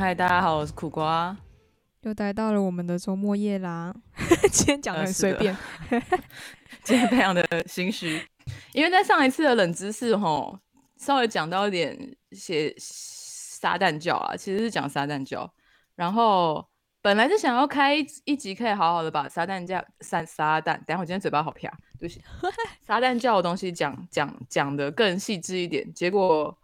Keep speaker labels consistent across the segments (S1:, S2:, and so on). S1: 嗨，大家好，我是苦瓜，
S2: 又待到了我们的周末夜啦。今天讲的很随便，
S1: 今天非常的心虚，因为在上一次的冷知识吼，稍微讲到一点写撒旦教啊，其实是讲撒旦教，然后本来是想要开一集可以好好的把撒旦教撒撒旦，等下我今天嘴巴好撇，就是 撒旦教的东西讲讲讲的更细致一点，结果。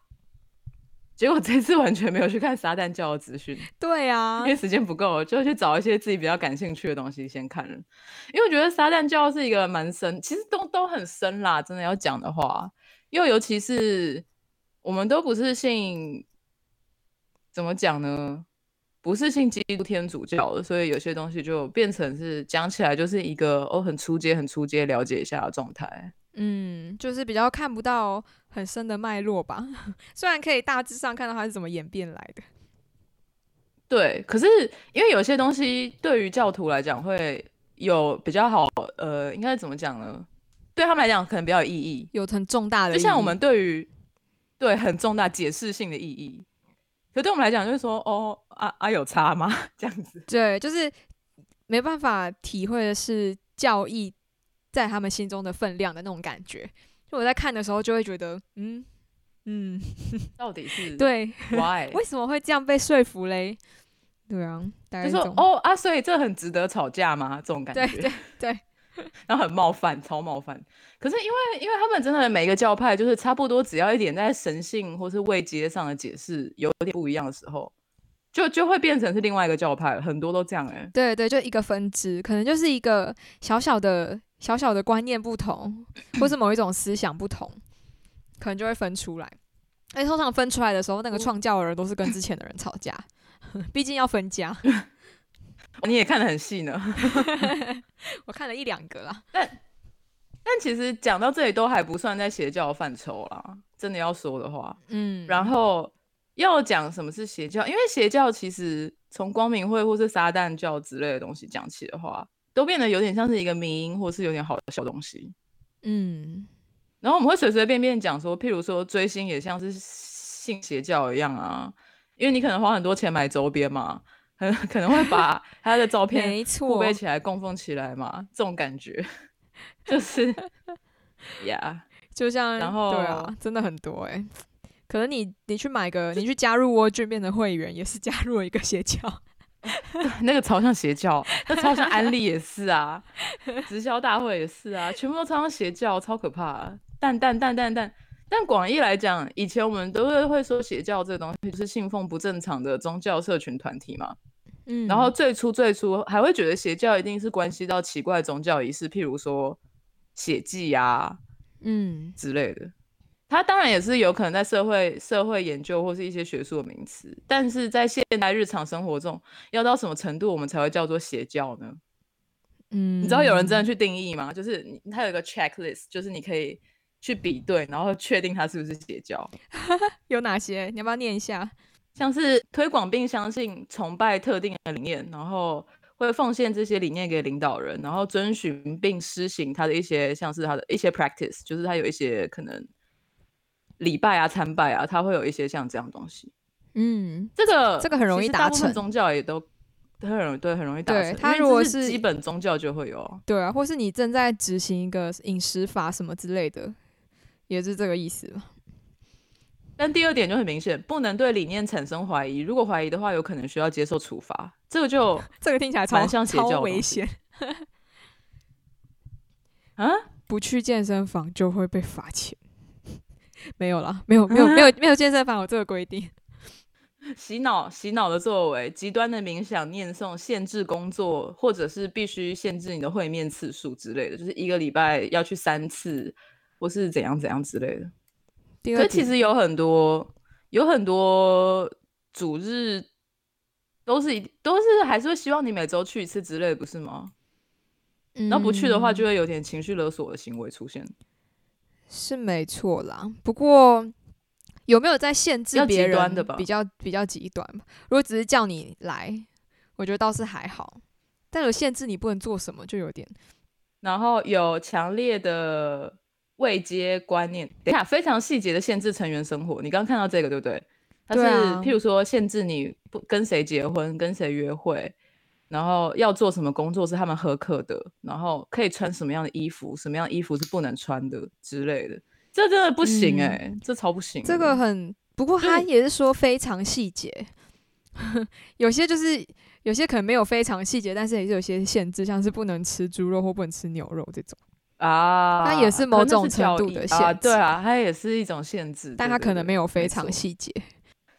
S1: 结果这次完全没有去看撒旦教的资讯，
S2: 对
S1: 啊，因为时间不够，就去找一些自己比较感兴趣的东西先看了。因为我觉得撒旦教是一个蛮深，其实都都很深啦，真的要讲的话，因尤其是我们都不是信，怎么讲呢？不是信基督天主教的，所以有些东西就变成是讲起来就是一个哦，很初阶、很初阶了解一下的状态。
S2: 嗯，就是比较看不到。很深的脉络吧，虽然可以大致上看到它是怎么演变来的。
S1: 对，可是因为有些东西对于教徒来讲会有比较好，呃，应该怎么讲呢？对他们来讲可能比较有意义，
S2: 有很重大的，就
S1: 像我们对于对很重大解释性的意义。可对我们来讲就是说，哦，啊啊有差吗？这样子。
S2: 对，就是没办法体会的是教义在他们心中的分量的那种感觉。就我在看的时候，就会觉得，嗯
S1: 嗯，到底是
S2: 对
S1: ，Why？
S2: 为什么会这样被说服嘞？对啊，就是
S1: 说，哦
S2: 啊，
S1: 所以这很值得吵架吗？这种感觉，对
S2: 对对，
S1: 然后很冒犯，超冒犯。可是因为因为他们真的每一个教派，就是差不多只要一点在神性或是位阶上的解释有点不一样的时候，就就会变成是另外一个教派很多都这样哎，
S2: 对对，就一个分支，可能就是一个小小的。小小的观念不同，或是某一种思想不同，可能就会分出来。哎，通常分出来的时候，那个创教的人都是跟之前的人吵架，毕竟要分家。
S1: 你也看的很细呢，
S2: 我看了一两个啦。
S1: 但但其实讲到这里都还不算在邪教范畴啦。真的要说的话，嗯，然后要讲什么是邪教，因为邪教其实从光明会或是撒旦教之类的东西讲起的话。都变得有点像是一个迷，或是有点好的小东西，嗯。然后我们会随随便便讲说，譬如说追星也像是信邪教一样啊，因为你可能花很多钱买周边嘛，很可能会把 他的照片
S2: 储
S1: 备起来供奉起来嘛，这种感觉就是，呀，
S2: 就像然后对啊，真的很多哎，可能你你去买个，你去加入窝君，变成会员也是加入了一个邪教。
S1: 那个超像邪教，那超像安利也是啊，直销大会也是啊，全部都超像邪教，超可怕。但但但但但，但广义来讲，以前我们都会会说邪教这东西是信奉不正常的宗教社群团体嘛。嗯，然后最初最初还会觉得邪教一定是关系到奇怪宗教仪式，譬如说血祭啊，嗯之类的。它当然也是有可能在社会社会研究或是一些学术的名词，但是在现代日常生活中，要到什么程度我们才会叫做邪教呢？嗯，你知道有人真的去定义吗？就是它有一个 checklist，就是你可以去比对，然后确定它是不是邪教。
S2: 有哪些？你要不要念一下？
S1: 像是推广并相信崇拜特定的理念，然后会奉献这些理念给领导人，然后遵循并施行他的一些像是他的一些 practice，就是他有一些可能。礼拜啊，参拜啊，他会有一些像这样东西。嗯，这个这个
S2: 很容易
S1: 达
S2: 成。
S1: 宗教也都很容易，对，很容易达成。
S2: 他如果
S1: 是基本宗教就会有。
S2: 对啊，或是你正在执行一个饮食法什么之类的，也是这个意思
S1: 但第二点就很明显，不能对理念产生怀疑。如果怀疑的话，有可能需要接受处罚。这个就
S2: 这个听起来超
S1: 像邪
S2: 教，危险。啊？不去健身房就会被罚钱。没有了，没有，没有，没有，没有健在房有这个规定。
S1: 洗脑，洗脑的作为，极端的冥想念诵，限制工作，或者是必须限制你的会面次数之类的，就是一个礼拜要去三次，或是怎样怎样之类的。可其实有很多，有很多主日都是一，都是还是会希望你每周去一次之类的，不是吗？嗯，那不去的话，就会有点情绪勒索的行为出现。
S2: 是没错啦，不过有没有在限制别人？比较比较极端如果只是叫你来，我觉得倒是还好。但有限制你不能做什么，就有点。
S1: 然后有强烈的未接观念，下非常细节的限制成员生活。你刚看到这个对不对？它是譬如说限制你不跟谁结婚、跟谁约会。然后要做什么工作是他们合课的，然后可以穿什么样的衣服，什么样衣服是不能穿的之类的，这真的不行哎，这超不行。这
S2: 个很不过他也是说非常细节，有些就是有些可能没有非常细节，但是也是有些限制，像是不能吃猪肉或不能吃牛肉这种啊，那也是某种程度的限。制，对
S1: 啊，它也是一种限制，
S2: 但它可能
S1: 没
S2: 有非常细节。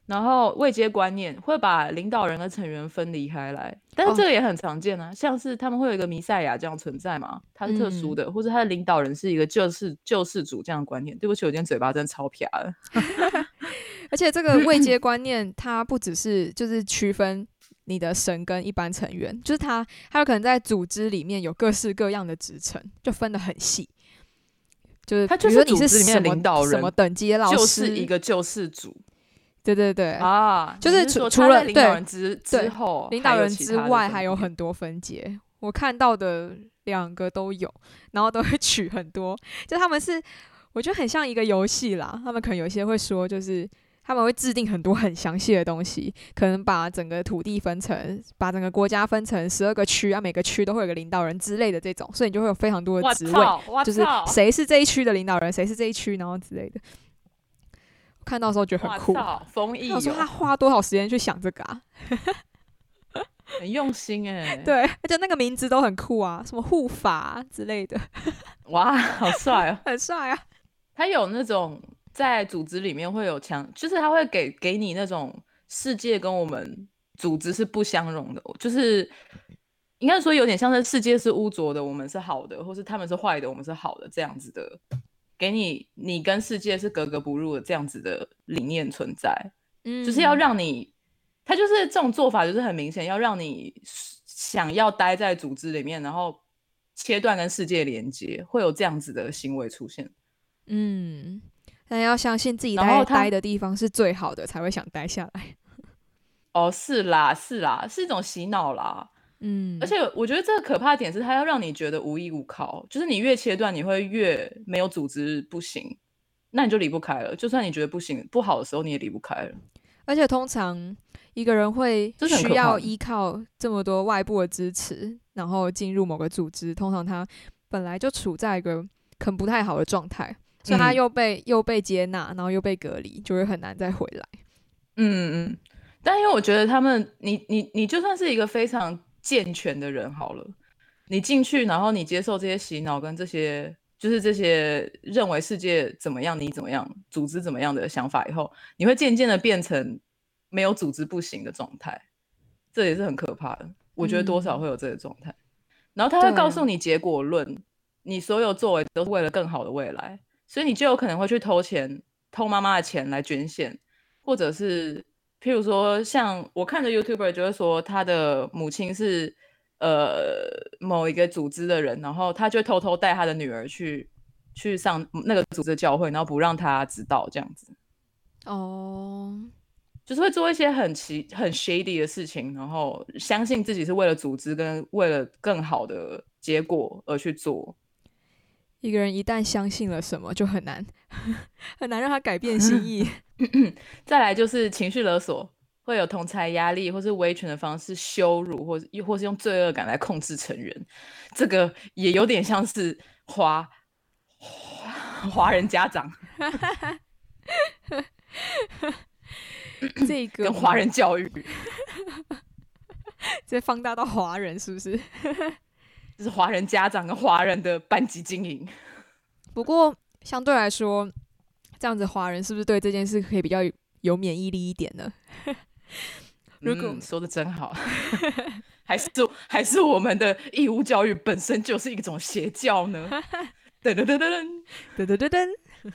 S1: 然后未接观念会把领导人跟成员分离开来，但是这个也很常见啊，像是他们会有一个弥赛亚这样存在嘛，他特殊的，或者他的领导人是一个救世救世主这样的观念。对不起，我今天嘴巴真的超撇了。
S2: 而且这个未接观念，它不只是就是区分你的神跟一般成员，就是他还有可能在组织里面有各式各样的职称，就分的很细，就是他
S1: 就
S2: 是你是里
S1: 面
S2: 领导
S1: 人什
S2: 么等级的老师，
S1: 就是一个救世主。
S2: 对对对
S1: 啊，
S2: 就
S1: 是
S2: 除除了
S1: 领导人之之后，领导
S2: 人之外还有很多分解。我看到的两个都有，然后都会 取很多。就他们是，我觉得很像一个游戏啦。他们可能有些会说，就是他们会制定很多很详细的东西，可能把整个土地分成，把整个国家分成十二个区，啊，每个区都会有个领导人之类的这种，所以你就会有非常多的职位，就是谁是这一区的领导人，谁是这一区，然后之类的。看到时候觉得很酷，
S1: 封印。我说
S2: 他花多少时间去想这个啊？
S1: 很用心哎，
S2: 对，而且那个名字都很酷啊，什么护法之类的。
S1: 哇，好帅
S2: 哦！很帅啊！
S1: 他有那种在组织里面会有强，就是他会给给你那种世界跟我们组织是不相容的，就是应该说有点像是世界是污浊的，我们是好的，或是他们是坏的，我们是好的这样子的。给你，你跟世界是格格不入的这样子的理念存在，嗯，就是要让你，他就是这种做法，就是很明显要让你想要待在组织里面，然后切断跟世界连接，会有这样子的行为出现，
S2: 嗯，但要相信自己待待的地方是最好的，才会想待下来。
S1: 哦，是啦，是啦，是一种洗脑啦。嗯，而且我觉得这个可怕的点是，它要让你觉得无依无靠，就是你越切断，你会越没有组织不行，那你就离不开了。就算你觉得不行、不好的时候，你也离不开了。
S2: 而且通常一个人会需要依靠这么多外部的支持，然后进入某个组织，通常他本来就处在一个很不太好的状态，所以他又被又被接纳，然后又被隔离，就会很难再回来。
S1: 嗯嗯，但因为我觉得他们，你你你就算是一个非常。健全的人好了，你进去，然后你接受这些洗脑跟这些，就是这些认为世界怎么样，你怎么样，组织怎么样的想法以后，你会渐渐的变成没有组织不行的状态，这也是很可怕的。我觉得多少会有这个状态。然后他会告诉你结果论，你所有作为都是为了更好的未来，所以你就有可能会去偷钱，偷妈妈的钱来捐献，或者是。譬如说，像我看的 YouTuber，就是说他的母亲是呃某一个组织的人，然后他就偷偷带他的女儿去去上那个组织教会，然后不让他知道这样子。哦，就是会做一些很奇很 shady 的事情，然后相信自己是为了组织跟为了更好的结果而去做。
S2: 一个人一旦相信了什么，就很难 很难让他改变心意。
S1: 再来就是情绪勒索，会有同财压力，或是维权的方式羞辱，或或是用罪恶感来控制成员。这个也有点像是华华人家长，
S2: 这个
S1: 跟华人教育
S2: 接放大到华人，是不是？
S1: 就是华人家长跟华人的班级经营。
S2: 不过相对来说。这样子，华人是不是对这件事可以比较有免疫力一点呢？
S1: 如果说的真好，还是还是我们的义务教育本身就是一种邪教呢？
S2: 噔噔噔噔噔噔噔噔，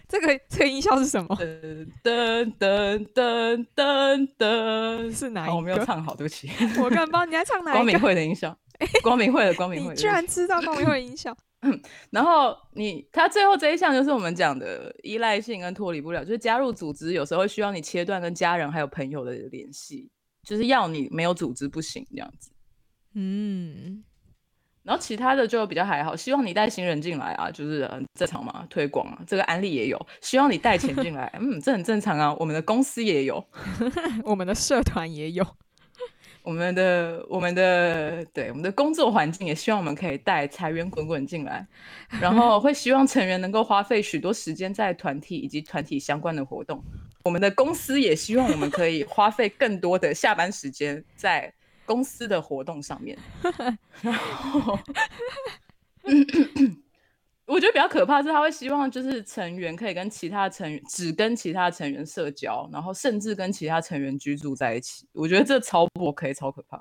S2: 这个这个音效是什么？噔噔噔噔噔，是哪一
S1: 个？我
S2: 没
S1: 有唱好，对不起。
S2: 我刚帮你在唱哪？
S1: 光明会的音效。光明会的光明会。
S2: 你居然知道光明会音效？嗯，
S1: 然后你他最后这一项就是我们讲的依赖性跟脱离不了，就是加入组织有时候会需要你切断跟家人还有朋友的联系，就是要你没有组织不行这样子。嗯，然后其他的就比较还好，希望你带新人进来啊，就是很正常嘛，推广啊，这个案例也有，希望你带钱进来，嗯，这很正常啊，我们的公司也有，
S2: 我们的社团也有。
S1: 我们的我们的对我们的工作环境，也希望我们可以带财源滚滚进来，然后会希望成员能够花费许多时间在团体以及团体相关的活动。我们的公司也希望我们可以花费更多的下班时间在公司的活动上面，然后。我觉得比较可怕是，他会希望就是成员可以跟其他成员只跟其他成员社交，然后甚至跟其他成员居住在一起。我觉得这超不可超可怕。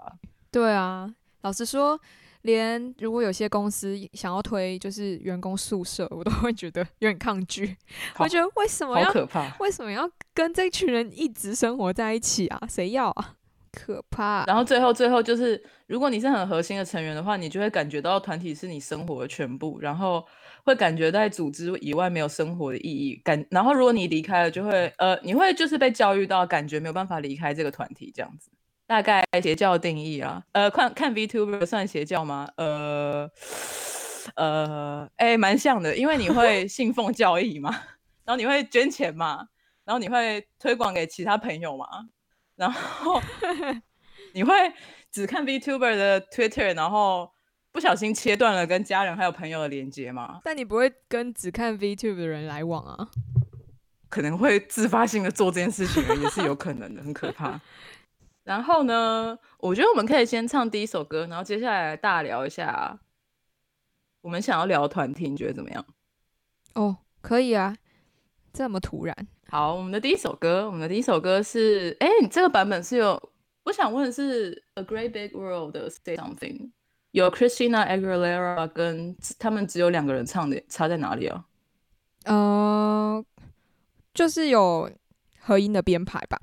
S2: 对啊，老实说，连如果有些公司想要推就是员工宿舍，我都会觉得有点抗拒。我觉得为什么要
S1: 可怕？
S2: 为什么要跟这群人一直生活在一起啊？谁要啊？可怕。
S1: 然后最后最后就是，如果你是很核心的成员的话，你就会感觉到团体是你生活的全部，然后。会感觉在组织以外没有生活的意义感，然后如果你离开了，就会呃，你会就是被教育到感觉没有办法离开这个团体这样子，大概邪教的定义啊，呃，看看 VTuber 算邪教吗？呃呃，哎，蛮像的，因为你会 信奉教义嘛，然后你会捐钱嘛，然后你会推广给其他朋友嘛，然后 你会只看 VTuber 的 Twitter，然后。不小心切断了跟家人还有朋友的连接嘛？
S2: 但你不会跟只看 v u t u b e 的人来往啊？
S1: 可能会自发性的做这件事情也是有可能的，很可怕。然后呢，我觉得我们可以先唱第一首歌，然后接下来大聊一下，我们想要聊团听，觉得怎么样？
S2: 哦，可以啊，这么突然。
S1: 好，我们的第一首歌，我们的第一首歌是，哎，你这个版本是有，我想问的是《A Great Big World》的《Say Something》。有 Christina Aguilera 跟他们只有两个人唱的，差在哪里啊？呃，
S2: 就是有合音的编排吧。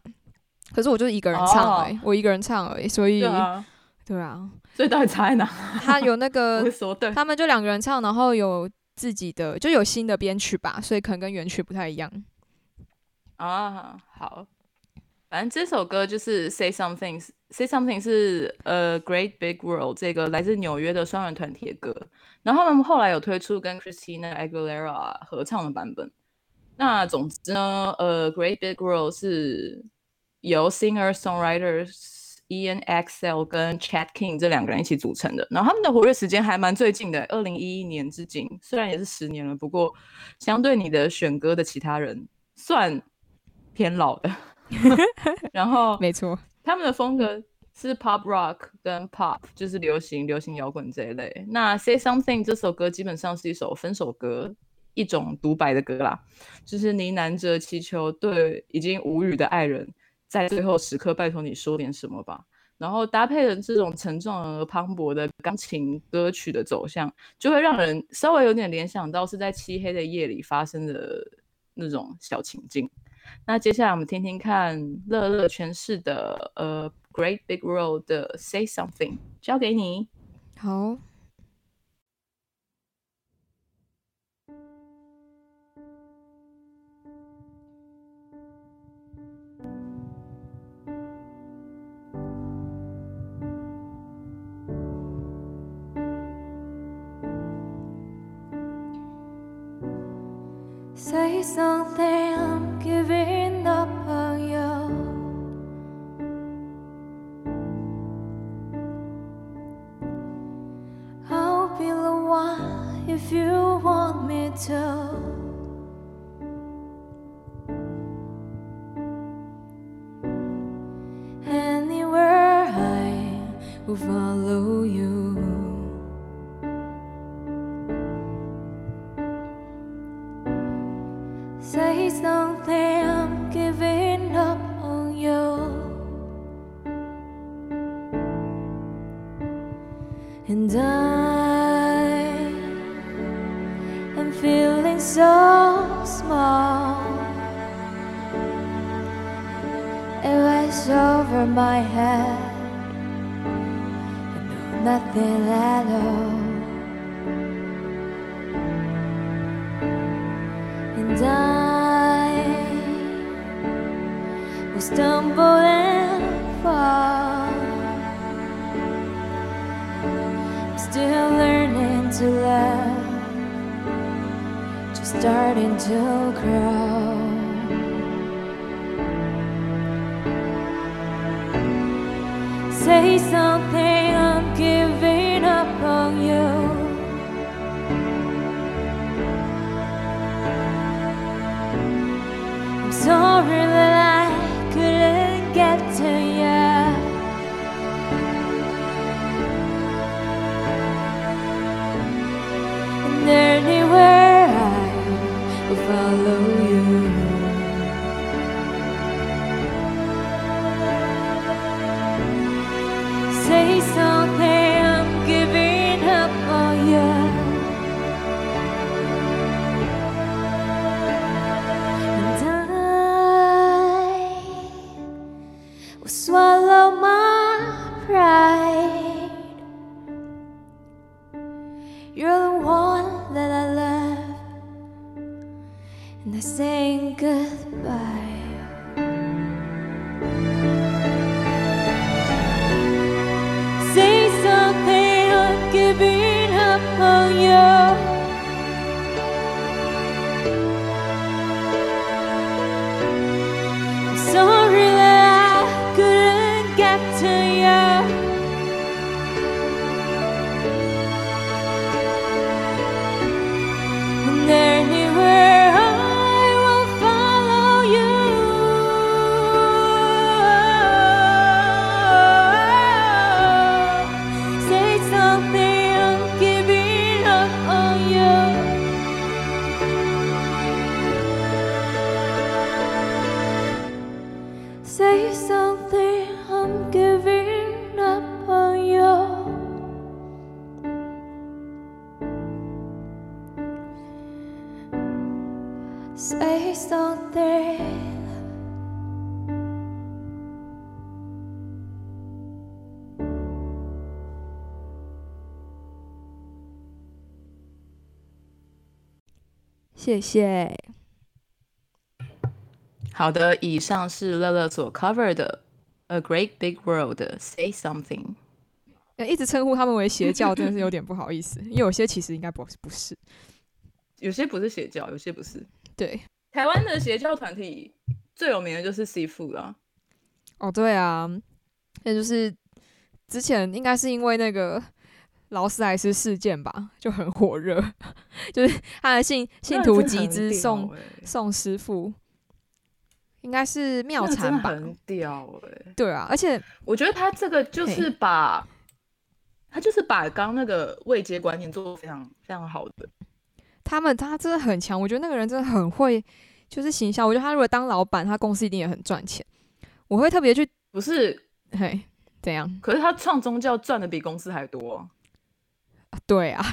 S2: 可是我就是一个人唱哎，我一个人唱而已，所以对啊，
S1: 所以到底差在哪？
S2: 他有那个，他们就两个人唱，然后有自己的就有新的编曲吧，所以可能跟原曲不太一样
S1: 啊。好。反正这首歌就是《Say Something》，《Say Something》是 A Great Big World》这个来自纽约的双人团体的歌。然后他们后来有推出跟 Christina Aguilera 合唱的版本。那总之呢，《呃 Great Big World》是由 Singer Songwriters Ian Axel 跟 Chad King 这两个人一起组成的。然后他们的活跃时间还蛮最近的，二零一一年至今，虽然也是十年了，不过相对你的选歌的其他人算偏老的。然后，
S2: 没错，
S1: 他们的风格是 pop rock 跟 pop，就是流行、流行摇滚这一类。那《Say Something》这首歌基本上是一首分手歌，一种独白的歌啦，就是呢喃着祈求对已经无语的爱人，在最后时刻拜托你说点什么吧。然后搭配的这种沉重而磅礴的钢琴歌曲的走向，就会让人稍微有点联想到是在漆黑的夜里发生的那种小情境。那接下来我们听听看乐乐诠释的呃《Great Big World》的《Say Something》，交给
S2: 你。好。Say something. on you. 나빠요 I'll be the one if you want me to Anywhere I will follow you And I am feeling so small. It was over my head. I know nothing at all. And I will stumble and fall. still learning to laugh, just starting to grow. Say something. 谢谢。
S1: 好的，以上是乐乐所 cover 的《A Great Big World》。Say something。
S2: 一直称呼他们为邪教，真的是有点不好意思，因为有些其实应该不不是，
S1: 有些不是邪教，有些不是。
S2: 对，
S1: 台湾的邪教团体最有名的就是 c f 了。哦，
S2: 对啊，那就是之前应该是因为那个。劳斯莱斯事件吧，就很火热，就是他的信信徒集资送送师傅，应该是妙禅吧，
S1: 很屌哎，
S2: 对啊，而且
S1: 我觉得他这个就是把，他就是把刚那个未接观念做的非常非常好的，
S2: 他们他真的很强，我觉得那个人真的很会就是行销，我觉得他如果当老板，他公司一定也很赚钱，我会特别去
S1: 不
S2: 是嘿怎样，
S1: 可是他创宗教赚的比公司还多。
S2: 对啊，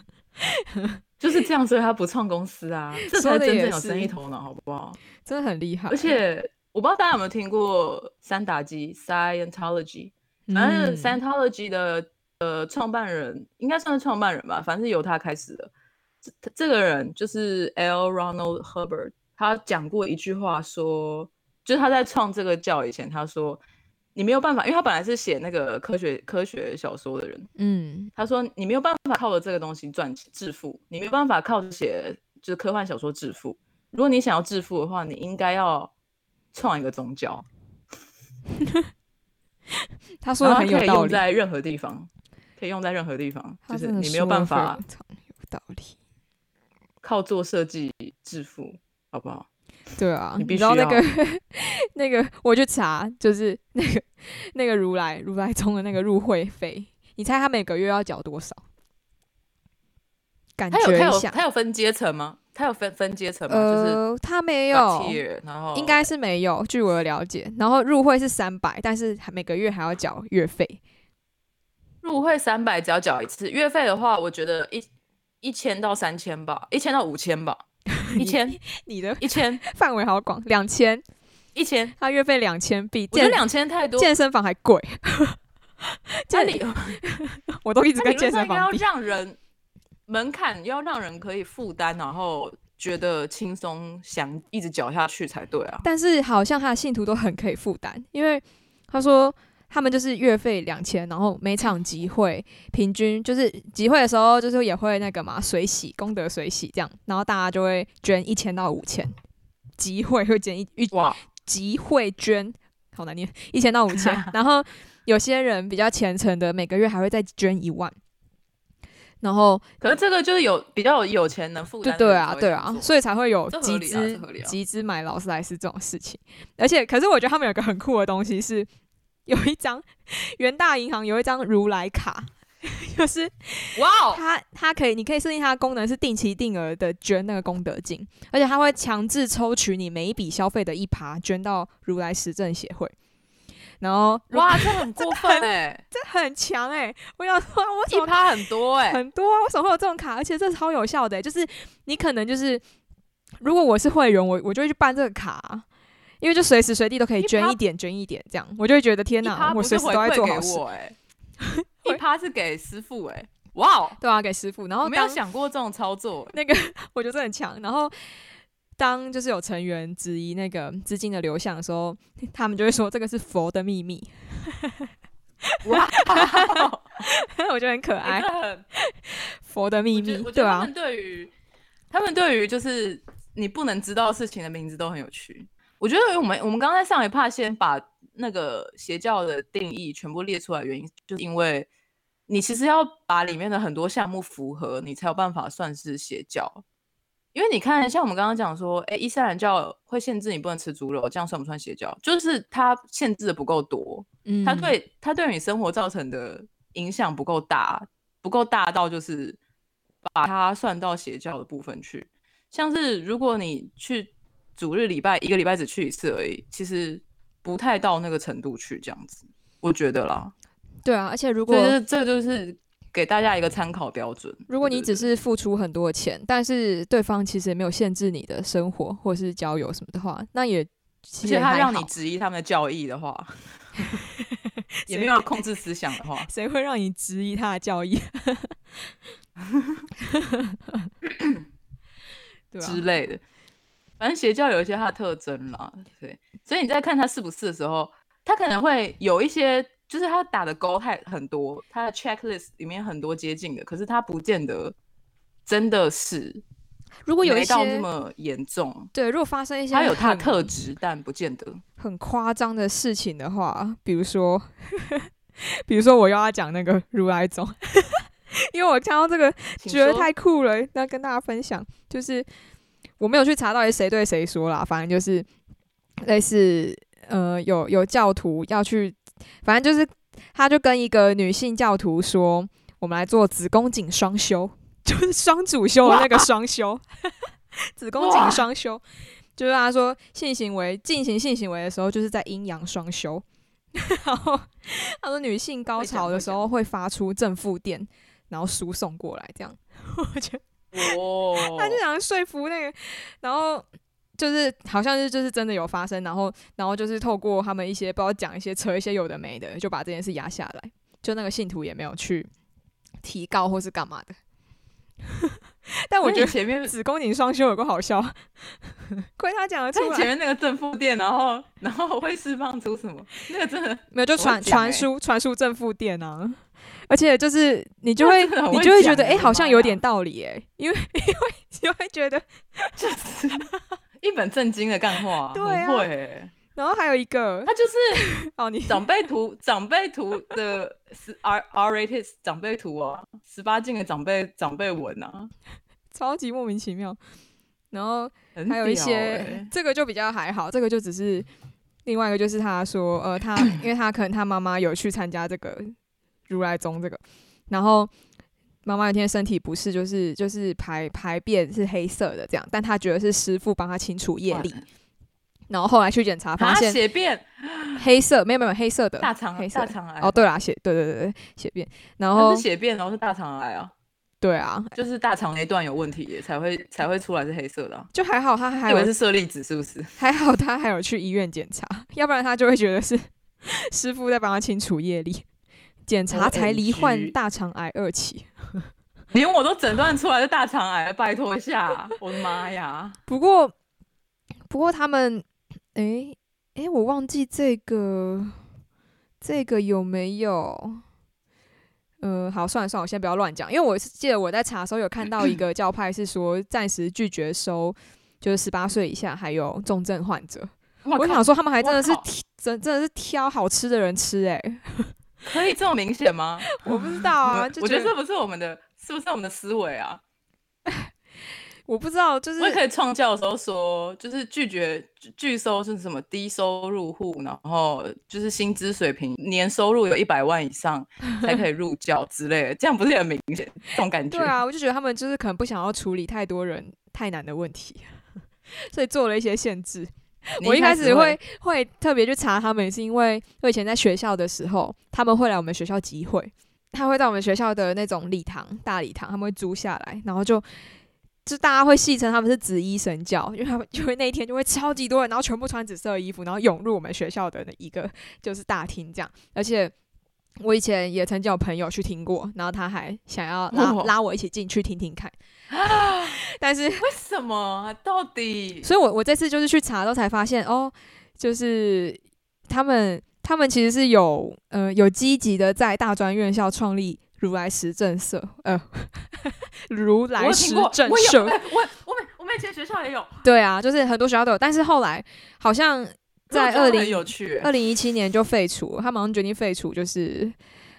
S1: 就是这样，所以他不创公司啊，这才真正有生意头脑，好不
S2: 好？真的很厉害。而
S1: 且我不知道大家有没有听过三打机 （Scientology）。反正 Scientology 的呃创办人，应该算是创办人吧，反正是由他开始的。这这个人就是 L. Ronald Hubbard，他讲过一句话，说，就他在创这个教以前，他说。你没有办法，因为他本来是写那个科学科学小说的人。嗯，他说你没有办法靠着这个东西赚致富，你没有办法靠着写就是科幻小说致富。如果你想要致富的话，你应该要创一个宗教。
S2: 他说的很有道
S1: 理。可以用在任何地方，可以用在任何地方。就是你没
S2: 有
S1: 办法，有
S2: 道理。
S1: 靠做设计致富，好不好？
S2: 对啊，你知道那个那个，我去查，就是那个那个如来如来宗的那个入会费，你猜他每个月要缴多少？感觉一
S1: 他有分阶层吗？他有分分阶层吗？
S2: 就
S1: 是
S2: 他没
S1: 有，然应
S2: 该是没有。据我的了解，然后入会是三百，但是每个月还要缴月费。
S1: 入会三百只要缴一次，月费的话，我觉得一一千到三千吧，一千到五千吧。一千，
S2: 你的一千 范围好广。两千，
S1: 一千，
S2: 他月费两千，比
S1: 我觉得两千太
S2: 多，健身房还贵。
S1: 这里
S2: 我都一直跟健身房
S1: 要让人门槛要让人可以负担，然后觉得轻松，想一直缴下去才对啊。
S2: 但是好像他的信徒都很可以负担，因为他说。他们就是月费两千，然后每场集会平均就是集会的时候，就是也会那个嘛，水洗功德水洗这样，然后大家就会捐一千到五千，集会会捐一哇，集会捐好难念一千到五千，然后有些人比较虔诚的，每个月还会再捐一万，然后
S1: 可是这个就是有比较有钱能负
S2: 担，
S1: 对对
S2: 啊
S1: 对
S2: 啊，
S1: 所
S2: 以才会有集资集资买劳斯莱斯这种事情，而且可是我觉得他们有个很酷的东西是。有一张，元大银行有一张如来卡，就是，哇哦，它它可以，你可以设定它的功能是定期定额的捐那个功德金，而且它会强制抽取你每一笔消费的一趴捐到如来实证协会，然后
S1: 哇，这很过分哎，
S2: 这很强哎，我想说，我什么
S1: 它很多哎，
S2: 很多，为什么会有这种卡，而且这超有效的，就是你可能就是，如果我是会员，我我就会去办这个卡。因为就随时随地都可以捐一点，捐一点这样，我就会觉得天哪，我随时都在做好事。哎，
S1: 一趴是给师傅哎，哇，
S2: 对啊，给师傅。然后没
S1: 有想过这种操作，
S2: 那个我觉得很强。然后当就是有成员质疑那个资金的流向的时候，他们就会说这个是佛的秘密。
S1: 哇，
S2: 我觉
S1: 得
S2: 很可爱。佛的秘密，
S1: 对啊。
S2: 他们
S1: 对于他们对于就是你不能知道事情的名字都很有趣。我觉得，我们我们刚才上来怕先把那个邪教的定义全部列出来，原因就是因为你其实要把里面的很多项目符合，你才有办法算是邪教。因为你看，像我们刚刚讲说，哎，伊斯兰教会限制你不能吃猪肉，这样算不算邪教？就是它限制的不够多，它对它对你生活造成的影响不够大，不够大到就是把它算到邪教的部分去。像是如果你去。主日礼拜一个礼拜只去一次而已，其实不太到那个程度去这样子，我觉得啦。
S2: 对啊，而且如果
S1: 这就是给大家一个参考标准。
S2: 如果你只是付出很多钱，但是对方其实也没有限制你的生活或是交友什么的话，那也其实
S1: 他
S2: 让
S1: 你质疑他们的教义的话，也没有控制思想的话，
S2: 谁会让你质疑他的教义？对
S1: 之类的。反正邪教有一些它的特征啦，对，所以你在看他是不是的时候，他可能会有一些，就是他打的勾太很多，他的 checklist 里面很多接近的，可是他不见得真的是。
S2: 如果有一些那么
S1: 严重，
S2: 对，如果发生一些，他
S1: 有
S2: 他
S1: 特质，但不见得
S2: 很夸张的事情的话，比如说，比如说我要他讲那个如来中，因为我看到这个觉得太酷了，要跟大家分享，就是。我没有去查到底谁对谁说啦，反正就是类似，呃，有有教徒要去，反正就是，他就跟一个女性教徒说：“我们来做子宫颈双修，就是双主修的那个双修，子宫颈双修，就是他说性行为进行性行为的时候就是在阴阳双修，然后他说女性高潮的时候会发出正负电，然后输送过来，这样，我觉得。”哦，他就想说服那个，然后就是好像就是就是真的有发生，然后然后就是透过他们一些，包括讲一些扯一些有的没的，就把这件事压下来，就那个信徒也没有去提告或是干嘛的。但我觉得
S1: 前面
S2: 子公斤双休有个好笑，亏
S1: 他
S2: 讲出来
S1: 前面那个正负电，然后然后会释放出什么？那个真的没
S2: 有就传传输传输正负电啊。而且就是你就会你就会觉得哎，好像有点道理哎，因为 因为你会觉得就是
S1: 一本正经的干话，
S2: 对。然后还有一个，
S1: 他就是哦，你长辈图长辈图的十 R R A T S 长辈图啊，十八禁的长辈长辈文啊，
S2: 超级莫名其妙。然后还有一些，这个就比较还好，这个就只是另外一个，就是他说呃，他因为他可能他妈妈有去参加这个。如来宗这个，然后妈妈有天身体不适，就是就是排排便是黑色的这样，但她觉得是师傅帮她清除业力，然后后来去检查发现
S1: 血便
S2: 黑色，没有没有黑色的
S1: 大
S2: 肠黑大肠
S1: 癌哦
S2: 对啦血对对对对
S1: 血便，然
S2: 后
S1: 是血便，然后是大肠癌啊，
S2: 对啊，
S1: 就是大肠那段有问题才会才会出来是黑色的，
S2: 就还好他还以为
S1: 是色粒子是不是？
S2: 还好他还有去医院检查，要不然他就会觉得是 师傅在帮他清除业力。检查才罹患大肠癌二期，
S1: 连我都诊断出来是大肠癌，拜托一下，我的妈呀！
S2: 不过，不过他们，哎哎，我忘记这个，这个有没有？嗯，好，算了算了，我先不要乱讲，因为我记得我在查的时候有看到一个教派是说暂时拒绝收，就是十八岁以下还有重症患者。我想说他们还真的是挑真的是挑好吃的人吃哎。
S1: 可以这么明显吗？
S2: 我不知道啊，
S1: 我
S2: 觉
S1: 得
S2: 这
S1: 不是我们的，是不是我们的思维啊？
S2: 我不知道，就是
S1: 也可以创时候说，就是拒绝拒收，是什么低收入户，然后就是薪资水平、年收入有一百万以上才可以入教之类的，这样不是很明显？这种感觉对
S2: 啊，我就觉得他们就是可能不想要处理太多人太难的问题，所以做了一些限制。我一开始会会特别去查他们，是因为我以前在学校的时候，他们会来我们学校集会，他会在我们学校的那种礼堂、大礼堂，他们会租下来，然后就就大家会戏称他们是“紫衣神教”，因为他们因 为那一天就会超级多人，然后全部穿紫色衣服，然后涌入我们学校的一个就是大厅这样，而且。我以前也曾经有朋友去听过，然后他还想要拉拉我一起进去听听看啊！但是为
S1: 什么？到底？
S2: 所以，我我这次就是去查之后才发现哦，就是他们他们其实是有呃有积极的在大专院校创立如来石证社呃，如来石证社。
S1: 我我我我们以前学校也有。
S2: 对啊，就是很多学校都有，但是后来好像。在二零二零一七年就废除，他马上决定废除就是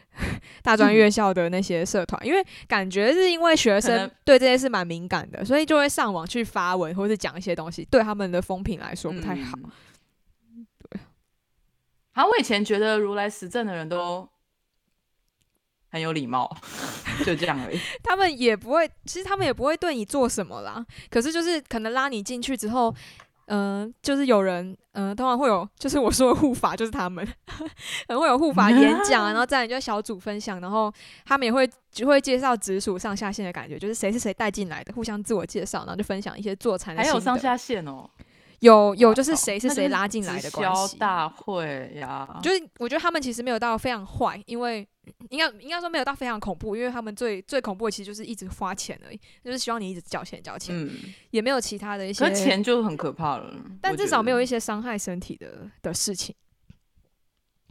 S2: 大专院校的那些社团，因为感觉是因为学生对这些事蛮敏感的，所以就会上网去发文或是讲一些东西，对他们的风评来说不太好。
S1: 对，啊，我以前觉得如来实证的人都很有礼貌，就这样而已。
S2: 他们也不会，其实他们也不会对你做什么啦，可是就是可能拉你进去之后。嗯，就是有人，嗯，通常会有，就是我说的护法，就是他们，能 会有护法演讲，然后再来就小组分享，然后他们也会就会介绍直属上下线的感觉，就是谁是谁带进来的，互相自我介绍，然后就分享一些做产，还
S1: 有上下线哦，
S2: 有有就是谁
S1: 是
S2: 谁拉进来的关系
S1: 大会呀，
S2: 就是我觉得他们其实没有到非常坏，因为。应该应该说没有到非常恐怖，因为他们最最恐怖的其实就是一直花钱而已，就是希望你一直交钱交钱，也没有其他的一些，
S1: 钱就很可怕了。
S2: 但至少
S1: 没
S2: 有一些伤害身体的的事情，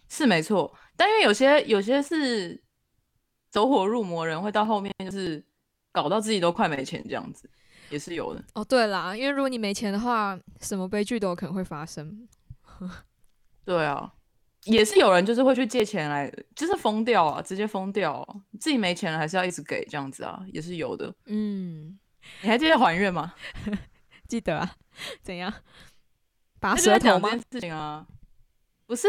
S1: 是没错。但因为有些有些是走火入魔，人会到后面就是搞到自己都快没钱这样子，也是有的。
S2: 哦，对啦，因为如果你没钱的话，什么悲剧都有可能会发生。
S1: 对啊。也是有人就是会去借钱来，就是疯掉啊，直接疯掉，自己没钱了还是要一直给这样子啊，也是有的。嗯，你还记得还愿吗？
S2: 记得啊。怎样？拔舌头
S1: 吗？是件事情啊。不是，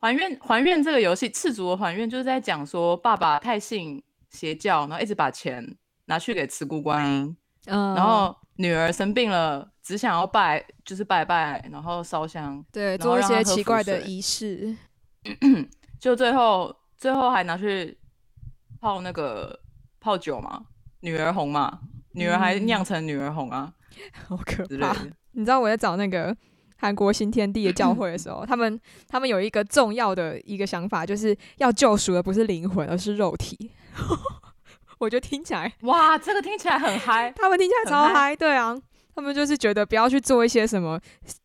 S1: 还愿还愿这个游戏赤足的还愿就是在讲说爸爸太信邪教，然后一直把钱拿去给慈姑观音，嗯，然后。女儿生病了，只想要拜，就是拜拜，然后烧香，对，
S2: 做一些奇怪的
S1: 仪
S2: 式，
S1: 就最后最后还拿去泡那个泡酒嘛，女儿红嘛，女儿还酿成女儿红啊，
S2: 好可怕！你知道我在找那个韩国新天地的教会的时候，他们他们有一个重要的一个想法，就是要救赎的不是灵魂，而是肉体。我觉得听起来
S1: 哇，这个听起来很 嗨，
S2: 他们听起来超嗨，对啊，他们就是觉得不要去做一些什么，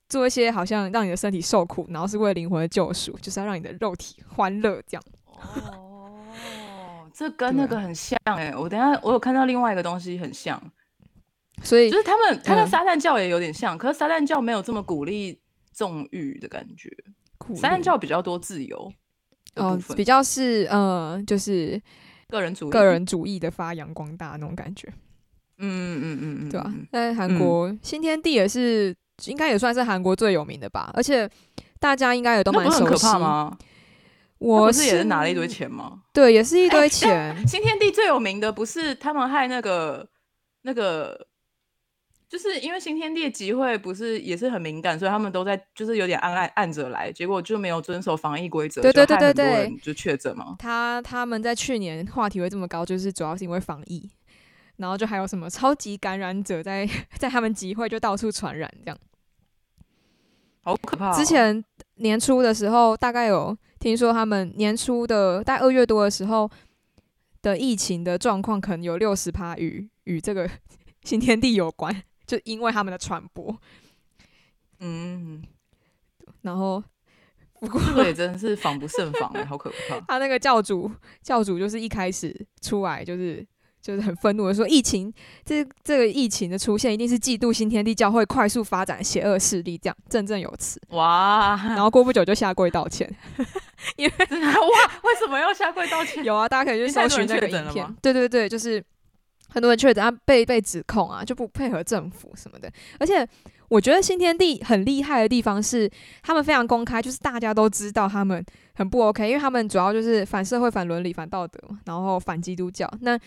S2: 做一些好像让你的身体受苦，然后是为了灵魂的救赎，就是要让你的肉体欢乐这样。
S1: 哦，这跟那个很像哎，我等下我有看到另外一个东西很像，
S2: 所
S1: 以就是他们他跟撒旦教也有点像，可是撒旦教没有这么鼓励纵欲的感觉，撒旦教比较多自由，嗯，
S2: 比较是呃就是。
S1: 个人主义，个
S2: 人主义的发扬光大那种感觉，嗯嗯嗯嗯对吧？在韩国，新天地也是，应该也算是韩国最有名的吧，而且大家应该也都蛮熟悉。
S1: 我是也是拿了一堆钱吗？
S2: 对，也是一堆钱。
S1: 新天地最有名的不是他们害那个那个。就是因为新天地集会不是也是很敏感，所以他们都在就是有点按按按着来，结果就没有遵守防疫规则，对对对对对，就确诊嘛。
S2: 他他们在去年话题会这么高，就是主要是因为防疫，然后就还有什么超级感染者在在他们集会就到处传染，这样
S1: 好可怕。
S2: 之前年初的时候，大概有听说他们年初的大概二月多的时候的疫情的状况，可能有六十趴与与这个 新天地有关。就因为他们的传播，嗯，然后不过
S1: 也真的是防不胜防，哎，好可怕。
S2: 他那个教主教主就是一开始出来就是就是很愤怒的说，疫情这这个疫情的出现一定是嫉妒新天地教会快速发展邪恶势力这样，振振有词
S1: 哇。然
S2: 后过不久就下跪道歉，因为哇，
S1: 为什么要下跪道歉？
S2: 有啊，大家可以去搜寻那个影片，对对对，就是。很多人确等他被被指控啊，就不配合政府什么的。而且我觉得新天地很厉害的地方是，他们非常公开，就是大家都知道他们很不 OK，因为他们主要就是反社会、反伦理、反道德，然后反基督教。那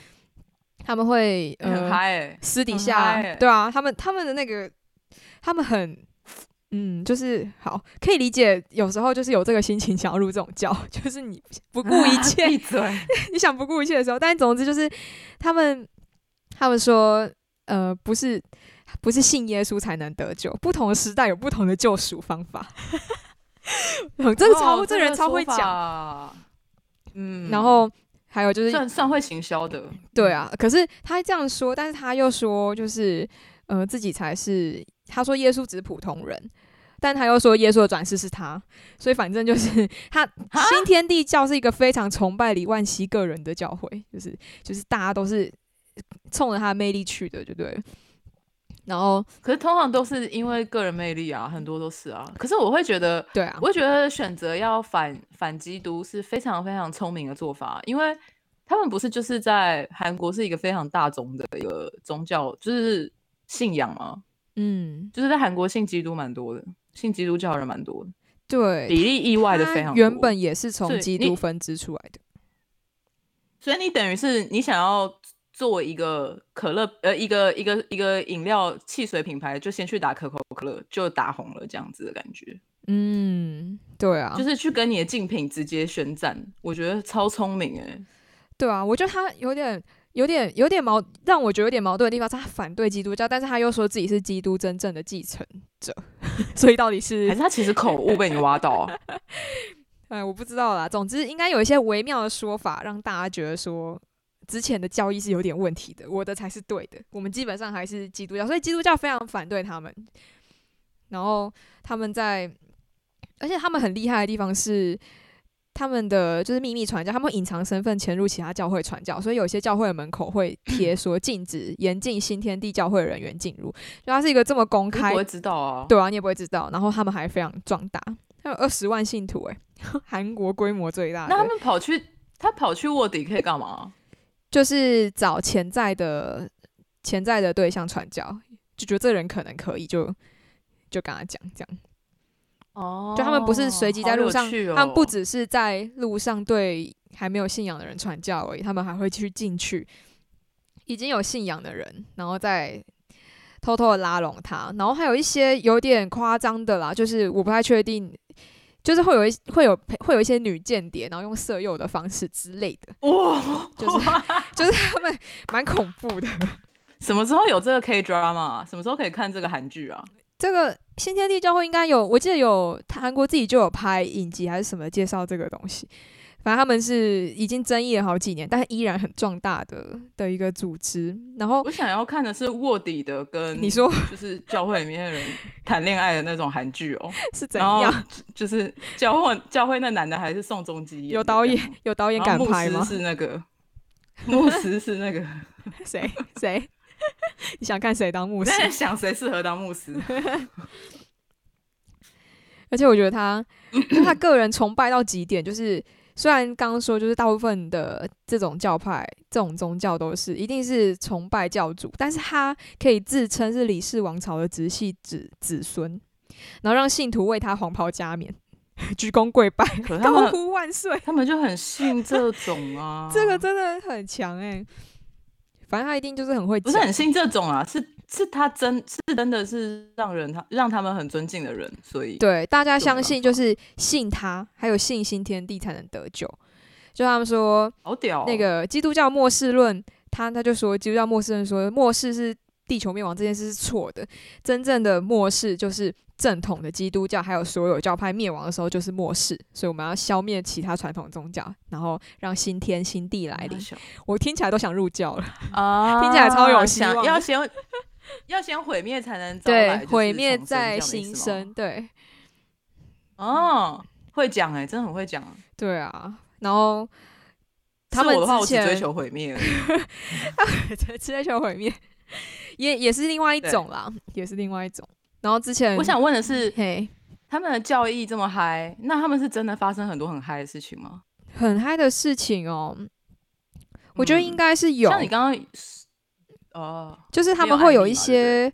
S2: 他们会
S1: 很嗨，
S2: 私底
S1: 下对
S2: 啊，他们他们的那个，他们很嗯，就是好可以理解，有时候就是有这个心情想要入这种教，就是你不顾一切，
S1: 闭嘴，你
S2: 想不顾一切的时候。但总之就是他们。他们说，呃，不是，不是信耶稣才能得救，不同的时代有不同的救赎方法。哈 哈，这超
S1: 这
S2: 人超会讲，嗯。然后还有就是，
S1: 算算会行销的，
S2: 对啊。可是他这样说，但是他又说，就是，呃，自己才是。他说耶稣只是普通人，但他又说耶稣的转世是他，所以反正就是他新天地教是一个非常崇拜李万熙个人的教会，就是就是大家都是。冲着他魅力去的，就对。然后，
S1: 可是通常都是因为个人魅力啊，很多都是啊。可是我会觉得，
S2: 对啊，
S1: 我会觉得选择要反反基督是非常非常聪明的做法，因为他们不是就是在韩国是一个非常大宗的一个宗教，就是信仰吗？嗯，就是在韩国信基督蛮多的，信基督教人蛮多的。
S2: 对，
S1: 比例意外的非常。
S2: 原本也是从基督分支出来的，
S1: 所以你等于是你想要。作为一个可乐，呃，一个一个一个饮料汽水品牌，就先去打可口可乐，就打红了，这样子的感觉。
S2: 嗯，对啊，
S1: 就是去跟你的竞品直接宣战，我觉得超聪明哎。
S2: 对啊，我觉得他有点、有点、有点矛，让我觉得有点矛盾的地方，他反对基督教，但是他又说自己是基督真正的继承者，所以到底是
S1: 还是他其实口误被你挖到啊？
S2: 哎，我不知道啦，总之应该有一些微妙的说法，让大家觉得说。之前的教义是有点问题的，我的才是对的。我们基本上还是基督教，所以基督教非常反对他们。然后他们在，而且他们很厉害的地方是他们的就是秘密传教，他们隐藏身份潜入其他教会传教，所以有些教会的门口会 贴说禁止、严禁新天地教会人员进入。就他是一个这么公开，不
S1: 会知道
S2: 啊？对啊，你也不会知道。然后他们还非常壮大，他有二十万信徒诶，韩国规模最大。
S1: 那他们跑去他跑去卧底可以干嘛？
S2: 就是找潜在的、潜在的对象传教，就觉得这人可能可以，就就跟他讲这
S1: 样。哦，
S2: 就他们不是随机在路上，他们不只是在路上对还没有信仰的人传教而已，他们还会去进去已经有信仰的人，然后再偷偷的拉拢他。然后还有一些有点夸张的啦，就是我不太确定。就是会有一会有会有一些女间谍，然后用色诱的方式之类
S1: 的，哇，
S2: 就是 就是他们蛮恐怖的。
S1: 什么时候有这个 K drama？什么时候可以看这个韩剧啊？
S2: 这个新天地教会应该有，我记得有韩国自己就有拍影集还是什么介绍这个东西。反正他们是已经争议了好几年，但依然很壮大的的一个组织。然后
S1: 我想要看的是卧底的跟
S2: 你说，
S1: 就是教会里面的人谈恋爱的那种韩剧哦，
S2: 是怎样？
S1: 就是教会教会那男的还是宋仲基？
S2: 有导演有导演敢拍吗？
S1: 是那个牧师是那个
S2: 谁 谁？你想看谁当牧师？
S1: 想谁适合当牧师？
S2: 而且我觉得他 他个人崇拜到极点，就是。虽然刚刚说就是大部分的这种教派、这种宗教都是一定是崇拜教主，但是他可以自称是李氏王朝的直系子子孙，然后让信徒为他黄袍加冕、鞠躬跪拜、高呼万岁。
S1: 他们就很信这种啊，
S2: 这个真的很强哎。反正他一定就是很会，
S1: 不是很信这种啊，是。是他真是真的是让人他让他们很尊敬的人，所以
S2: 对大家相信就是信他，还有信新天地才能得救。就他们
S1: 说好屌
S2: 那个基督教末世论，他他就说基督教末世论说末世是地球灭亡这件事是错的，真正的末世就是正统的基督教还有所有教派灭亡的时候就是末世，所以我们要消灭其他传统宗教，然后让新天新地来临。我听起来都想入教了啊，听起来超有
S1: 希望
S2: 要先。
S1: 要先毁灭才能
S2: 对毁灭
S1: 再
S2: 新生，对
S1: 哦，会讲哎，真的很会讲，
S2: 对啊。然后他们之前追
S1: 求毁灭，
S2: 追求毁灭，也也是另外一种啦，也是另外一种。然后之前
S1: 我想问的是，嘿，他们的教义这么嗨，那他们是真的发生很多很嗨的事情吗？
S2: 很嗨的事情哦，我觉得应该是有。像
S1: 你刚刚。哦，
S2: 就是他们会有一些，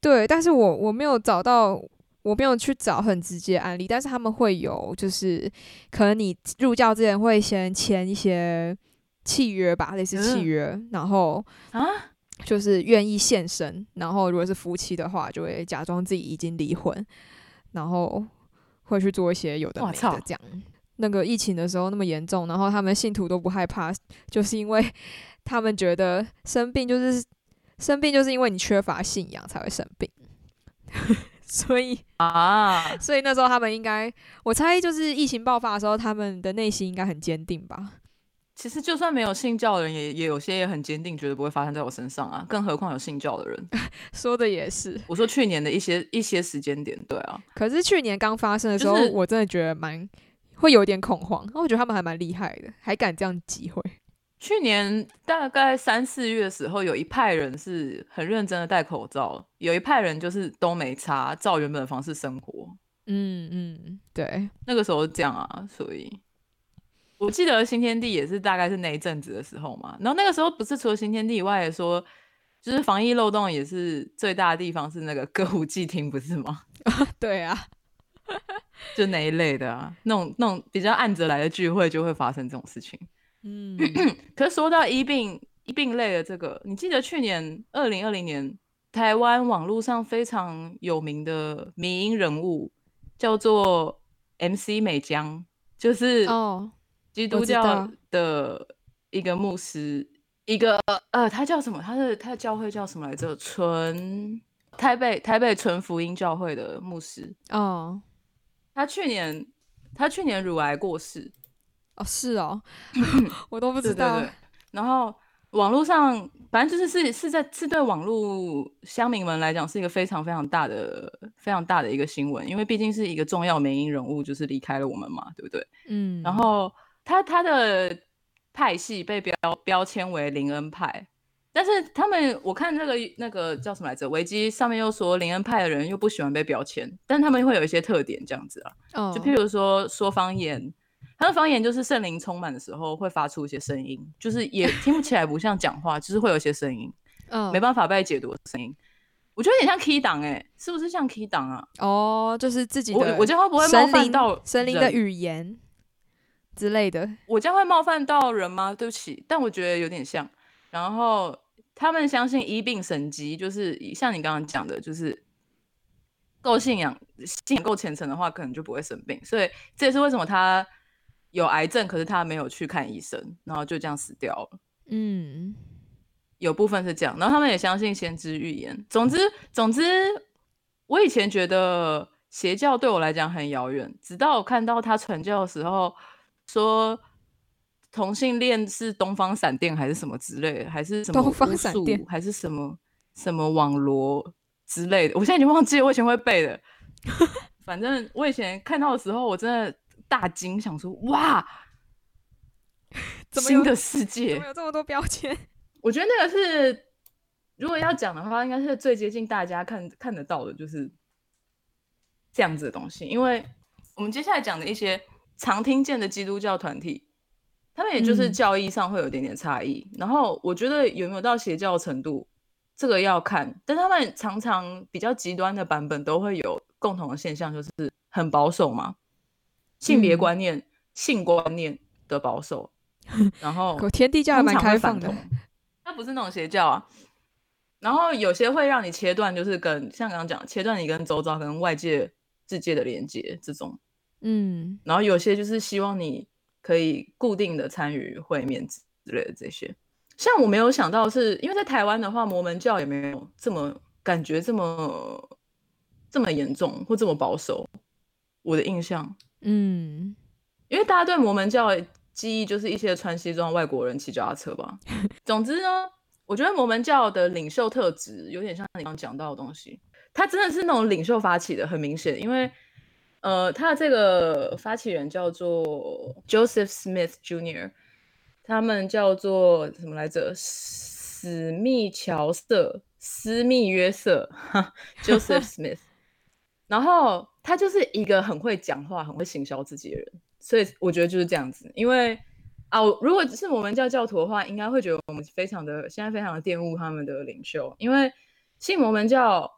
S2: 对，但是我我没有找到，我没有去找很直接案例，但是他们会有，就是可能你入教之前会先签一些契约吧，类似契约，然后啊，就是愿意献身，然后如果是夫妻的话，就会假装自己已经离婚，然后会去做一些有的没的这样。那个疫情的时候那么严重，然后他们信徒都不害怕，就是因为。他们觉得生病就是生病，就是因为你缺乏信仰才会生病，所以
S1: 啊，
S2: 所以那时候他们应该，我猜就是疫情爆发的时候，他们的内心应该很坚定吧？
S1: 其实就算没有信教的人，也也有些也很坚定，绝对不会发生在我身上啊！更何况有信教的人，
S2: 说的也是。
S1: 我说去年的一些一些时间点，对啊，
S2: 可是去年刚发生的时候，我真的觉得蛮会有点恐慌。那我觉得他们还蛮厉害的，还敢这样集会。
S1: 去年大概三四月的时候，有一派人是很认真的戴口罩，有一派人就是都没擦，照原本的方式生
S2: 活。嗯嗯，对，
S1: 那个时候这样啊，所以我记得新天地也是大概是那一阵子的时候嘛。然后那个时候不是除了新天地以外，说就是防疫漏洞也是最大的地方是那个歌舞伎厅，不是吗？
S2: 对啊，
S1: 就那一类的啊，那种那种比较暗着来的聚会就会发生这种事情。嗯，可说到医病医病类的这个，你记得去年二零二零年台湾网络上非常有名的民营人物叫做 MC 美江，就是
S2: 哦，
S1: 基督教的一个牧师，一个呃，他叫什么？他的他的教会叫什么来着？纯台北台北纯福音教会的牧师哦，他去年他去年乳癌过世。
S2: 哦，是哦，我都不知道。
S1: 对对对，然后网络上，反正就是是是在是对网络乡民们来讲，是一个非常非常大的、非常大的一个新闻，因为毕竟是一个重要美音人物，就是离开了我们嘛，对不对？嗯。然后他他的派系被标标签为林恩派，但是他们我看那个那个叫什么来着？维基上面又说林恩派的人又不喜欢被标签，但他们会有一些特点这样子
S2: 啊，
S1: 就譬如说说方言。他的方言就是圣灵充满的时候会发出一些声音，就是也听不起来不像讲话，就是会有一些声音，嗯，没办法被解读声音。我觉得有点像 K e y 档哎，是不是像 K e y 档啊？
S2: 哦，就是自己
S1: 的。我我
S2: 家
S1: 会不会冒犯到
S2: 神灵的语言之类的？
S1: 我家会冒犯到人吗？对不起，但我觉得有点像。然后他们相信医病神吉，就是像你刚刚讲的，就是够信仰、信仰够虔诚的话，可能就不会生病。所以这也是为什么他。有癌症，可是他没有去看医生，然后就这样死掉了。嗯，有部分是这样，然后他们也相信先知预言。总之，总之，我以前觉得邪教对我来讲很遥远，直到我看到他传教的时候，说同性恋是东方闪电还是什么之类的，还是什么
S2: 东方闪电，
S1: 还是什么什么网罗之类的，我现在已经忘记了，我以前会背的。反正我以前看到的时候，我真的。大惊，想说：“哇，
S2: 怎
S1: 么新的世界？
S2: 怎么有这么多标签？”
S1: 我觉得那个是，如果要讲的话，应该是最接近大家看看得到的，就是这样子的东西。因为我们接下来讲的一些常听见的基督教团体，他们也就是教义上会有点点差异。然后我觉得有没有到邪教程度，这个要看。但他们常常比较极端的版本都会有共同的现象，就是很保守嘛。性别观念、性观念的保守，然后
S2: 天地教蛮开放的，
S1: 它不是那种邪教啊。然后有些会让你切断，就是跟像刚刚讲，切断你跟周遭、跟外界世界的连接这种。嗯，然后有些就是希望你可以固定的参与会面之类的这些。像我没有想到，是因为在台湾的话，摩门教也没有这么感觉这么这么严重或这么保守，我的印象。嗯，因为大家对摩门教的记忆就是一些穿西装外国人骑脚踏车吧。总之呢，我觉得摩门教的领袖特质有点像你刚讲到的东西，他真的是那种领袖发起的，很明显，因为呃，他的这个发起人叫做 Joseph Smith Jr.，他们叫做什么来着？史密乔瑟、斯密约瑟、Joseph Smith，然后。他就是一个很会讲话、很会行销自己的人，所以我觉得就是这样子。因为啊，如果是我们教教徒的话，应该会觉得我们非常的现在非常的玷污他们的领袖，因为信摩门教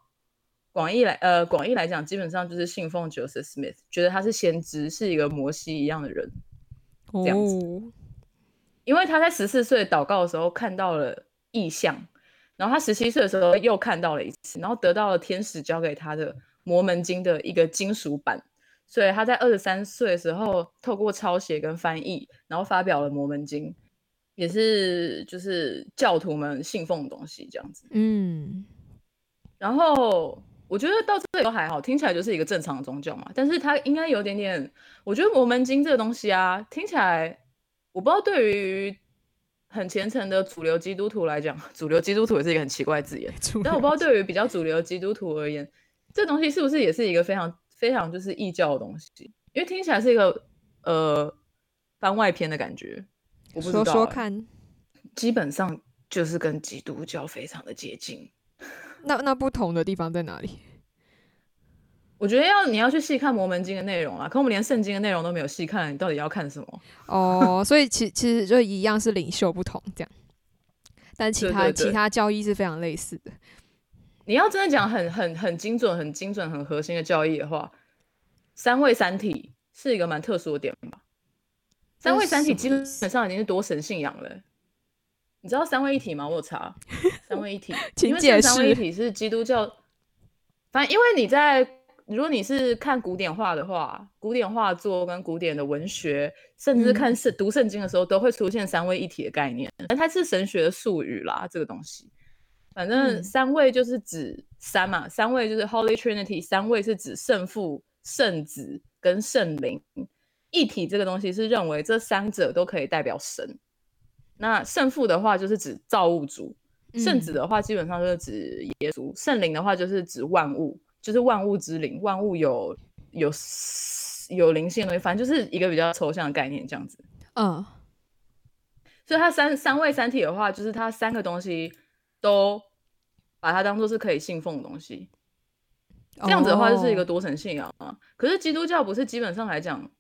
S1: 广义来呃广义来讲，基本上就是信奉 Joseph Smith，觉得他是先知，是一个摩西一样的人，这样子。因为他在十四岁祷告的时候看到了异象，然后他十七岁的时候又看到了一次，然后得到了天使交给他的。摩门经的一个金属版，所以他在二十三岁的时候，透过抄写跟翻译，然后发表了摩门经，也是就是教徒们信奉的东西这样子。嗯，然后我觉得到这里都还好，听起来就是一个正常的宗教嘛。但是它应该有点点，我觉得摩门经这个东西啊，听起来，我不知道对于很虔诚的主流基督徒来讲，主流基督徒也是一个很奇怪的字眼。但我不知道对于比较主流基督徒而言。这东西是不是也是一个非常非常就是异教的东西？因为听起来是一个呃番外篇的感觉。
S2: 说说看，
S1: 基本上就是跟基督教非常的接近。
S2: 那那不同的地方在哪里？
S1: 我觉得要你要去细看《摩门经》的内容啊，可我们连圣经的内容都没有细看，你到底要看什么？
S2: 哦，所以其其实就一样是领袖不同这样，但其
S1: 他
S2: 其他教义是非常类似的。
S1: 你要真的讲很很很精准、很精准、很核心的教义的话，三位三体是一个蛮特殊的点吧？三位三体基本上已经是多神信仰了。你知道三位一体吗？我有查，三位一体，请解三位一体是基督教，反正因为你在如果你是看古典画的话，古典画作跟古典的文学，甚至看圣读圣经的时候，都会出现三位一体的概念。但它是神学的术语啦，这个东西。反正三位就是指三嘛，三位就是 Holy Trinity，三位是指圣父、圣子跟圣灵一体。这个东西是认为这三者都可以代表神。那圣父的话就是指造物主，圣子的话基本上就是指耶稣，圣灵的话就是指万物，就是万物之灵，万物有有有灵性的东西。反正就是一个比较抽象的概念，这样子。嗯，所以它三三位三体的话，就是它三个东西都。把它当做是可以信奉的东西，这样子的话就是一个多神信仰嘛。可是基督教不是基本上来讲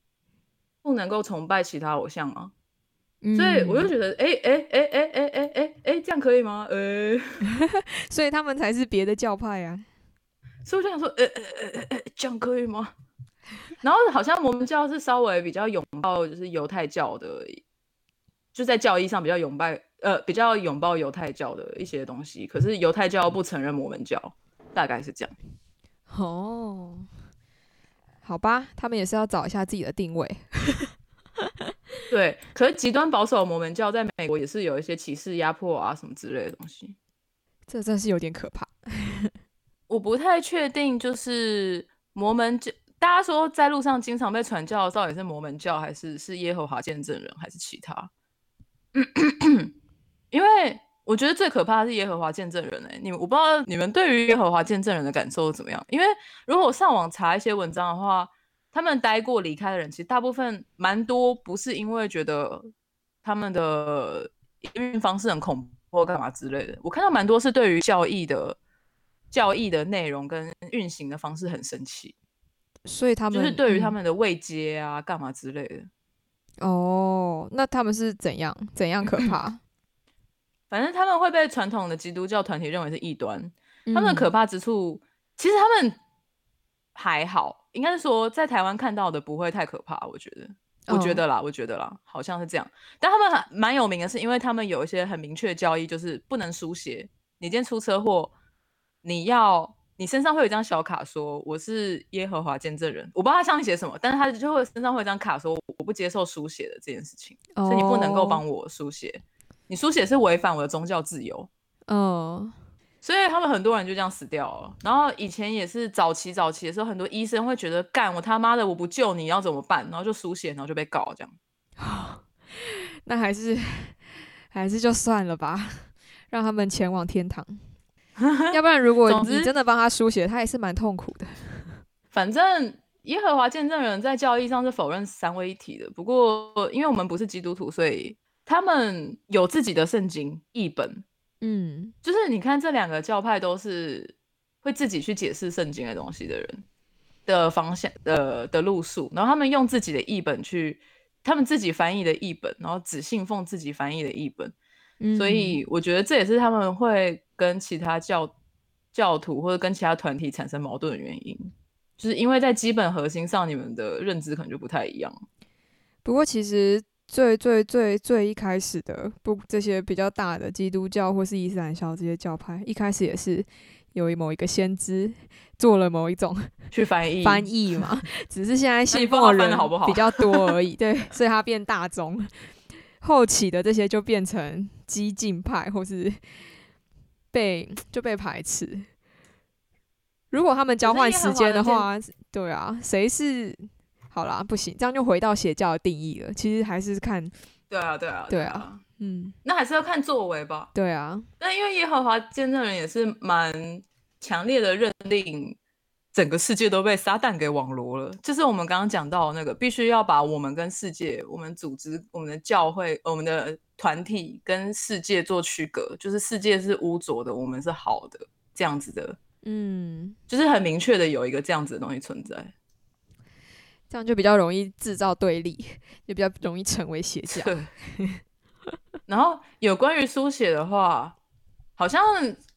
S1: 不能够崇拜其他偶像吗？所以我就觉得，哎哎哎哎哎哎哎，这样可以吗？呃，
S2: 所以他们才是别的教派啊。
S1: 所以我想说，呃呃呃呃，这样可以吗？然后好像我们教是稍微比较拥抱就是犹太教的，就在教义上比较拥抱。呃，比较拥抱犹太教的一些东西，可是犹太教不承认摩门教，大概是这样。哦，
S2: 好吧，他们也是要找一下自己的定位。
S1: 对，可是极端保守的摩门教在美国也是有一些歧视、压迫啊什么之类的东西，
S2: 这真是有点可怕。
S1: 我不太确定，就是摩门教，大家说在路上经常被传教的到底是摩门教，还是是耶和华见证人，还是其他？因为我觉得最可怕的是耶和华见证人哎，你我不知道你们对于耶和华见证人的感受怎么样？因为如果我上网查一些文章的话，他们待过离开的人，其实大部分蛮多，不是因为觉得他们的营运方式很恐怖或干嘛之类的。我看到蛮多是对于教义的教义的内容跟运行的方式很生气，
S2: 所以他们
S1: 就是对于他们的未接啊干嘛之类
S2: 的。哦，那他们是怎样怎样可怕？
S1: 反正他们会被传统的基督教团体认为是异端。他们的可怕之处，其实他们还好，应该是说在台湾看到的不会太可怕。我觉得，我觉得啦，我觉得啦，好像是这样。但他们蛮有名的，是因为他们有一些很明确的交易，就是不能书写。你今天出车祸，你要你身上会有一张小卡，说我是耶和华见证人。我不知道他上面写什么，但是他就会身上会有一张卡，说我不接受书写的这件事情，所以你不能够帮我书写。你输血是违反我的宗教自由，嗯，所以他们很多人就这样死掉了。然后以前也是早期早期的时候，很多医生会觉得干我他妈的我不救你要怎么办，然后就输血，然后就被告这样。
S2: 那还是还是就算了吧，让他们前往天堂。要不然如果你真的帮他输血，他还是蛮痛苦的。
S1: 反正耶和华见证人在教义上是否认三位一体的，不过因为我们不是基督徒，所以。他们有自己的圣经译本，嗯，就是你看这两个教派都是会自己去解释圣经的东西的人的方向的的路数，然后他们用自己的译本去，他们自己翻译的译本，然后只信奉自己翻译的译本，所以我觉得这也是他们会跟其他教教徒或者跟其他团体产生矛盾的原因，就是因为在基本核心上你们的认知可能就不太一样，
S2: 不过其实。最最最最一开始的不这些比较大的基督教或是伊斯兰教这些教派一开始也是有某一个先知做了某一种
S1: 去翻译
S2: 翻译嘛，只是现在 信奉的人比较多 而已，对，所以它变大宗。后起的这些就变成激进派或是被就被排斥。如果他们交换时间的话，对啊，谁是？好啦，不行，这样就回到邪教的定义了。其实还是看，
S1: 对啊，对啊，
S2: 对啊，嗯，
S1: 那还是要看作为吧。
S2: 对啊，
S1: 那因为耶和华见证人也是蛮强烈的认定，整个世界都被撒旦给网罗了。就是我们刚刚讲到那个，必须要把我们跟世界、我们组织、我们的教会、我们的团体跟世界做区隔，就是世界是污浊的，我们是好的，这样子的。嗯，就是很明确的有一个这样子的东西存在。
S2: 这样就比较容易制造对立，也比较容易成为邪教。对。
S1: 然后有关于书写的话，好像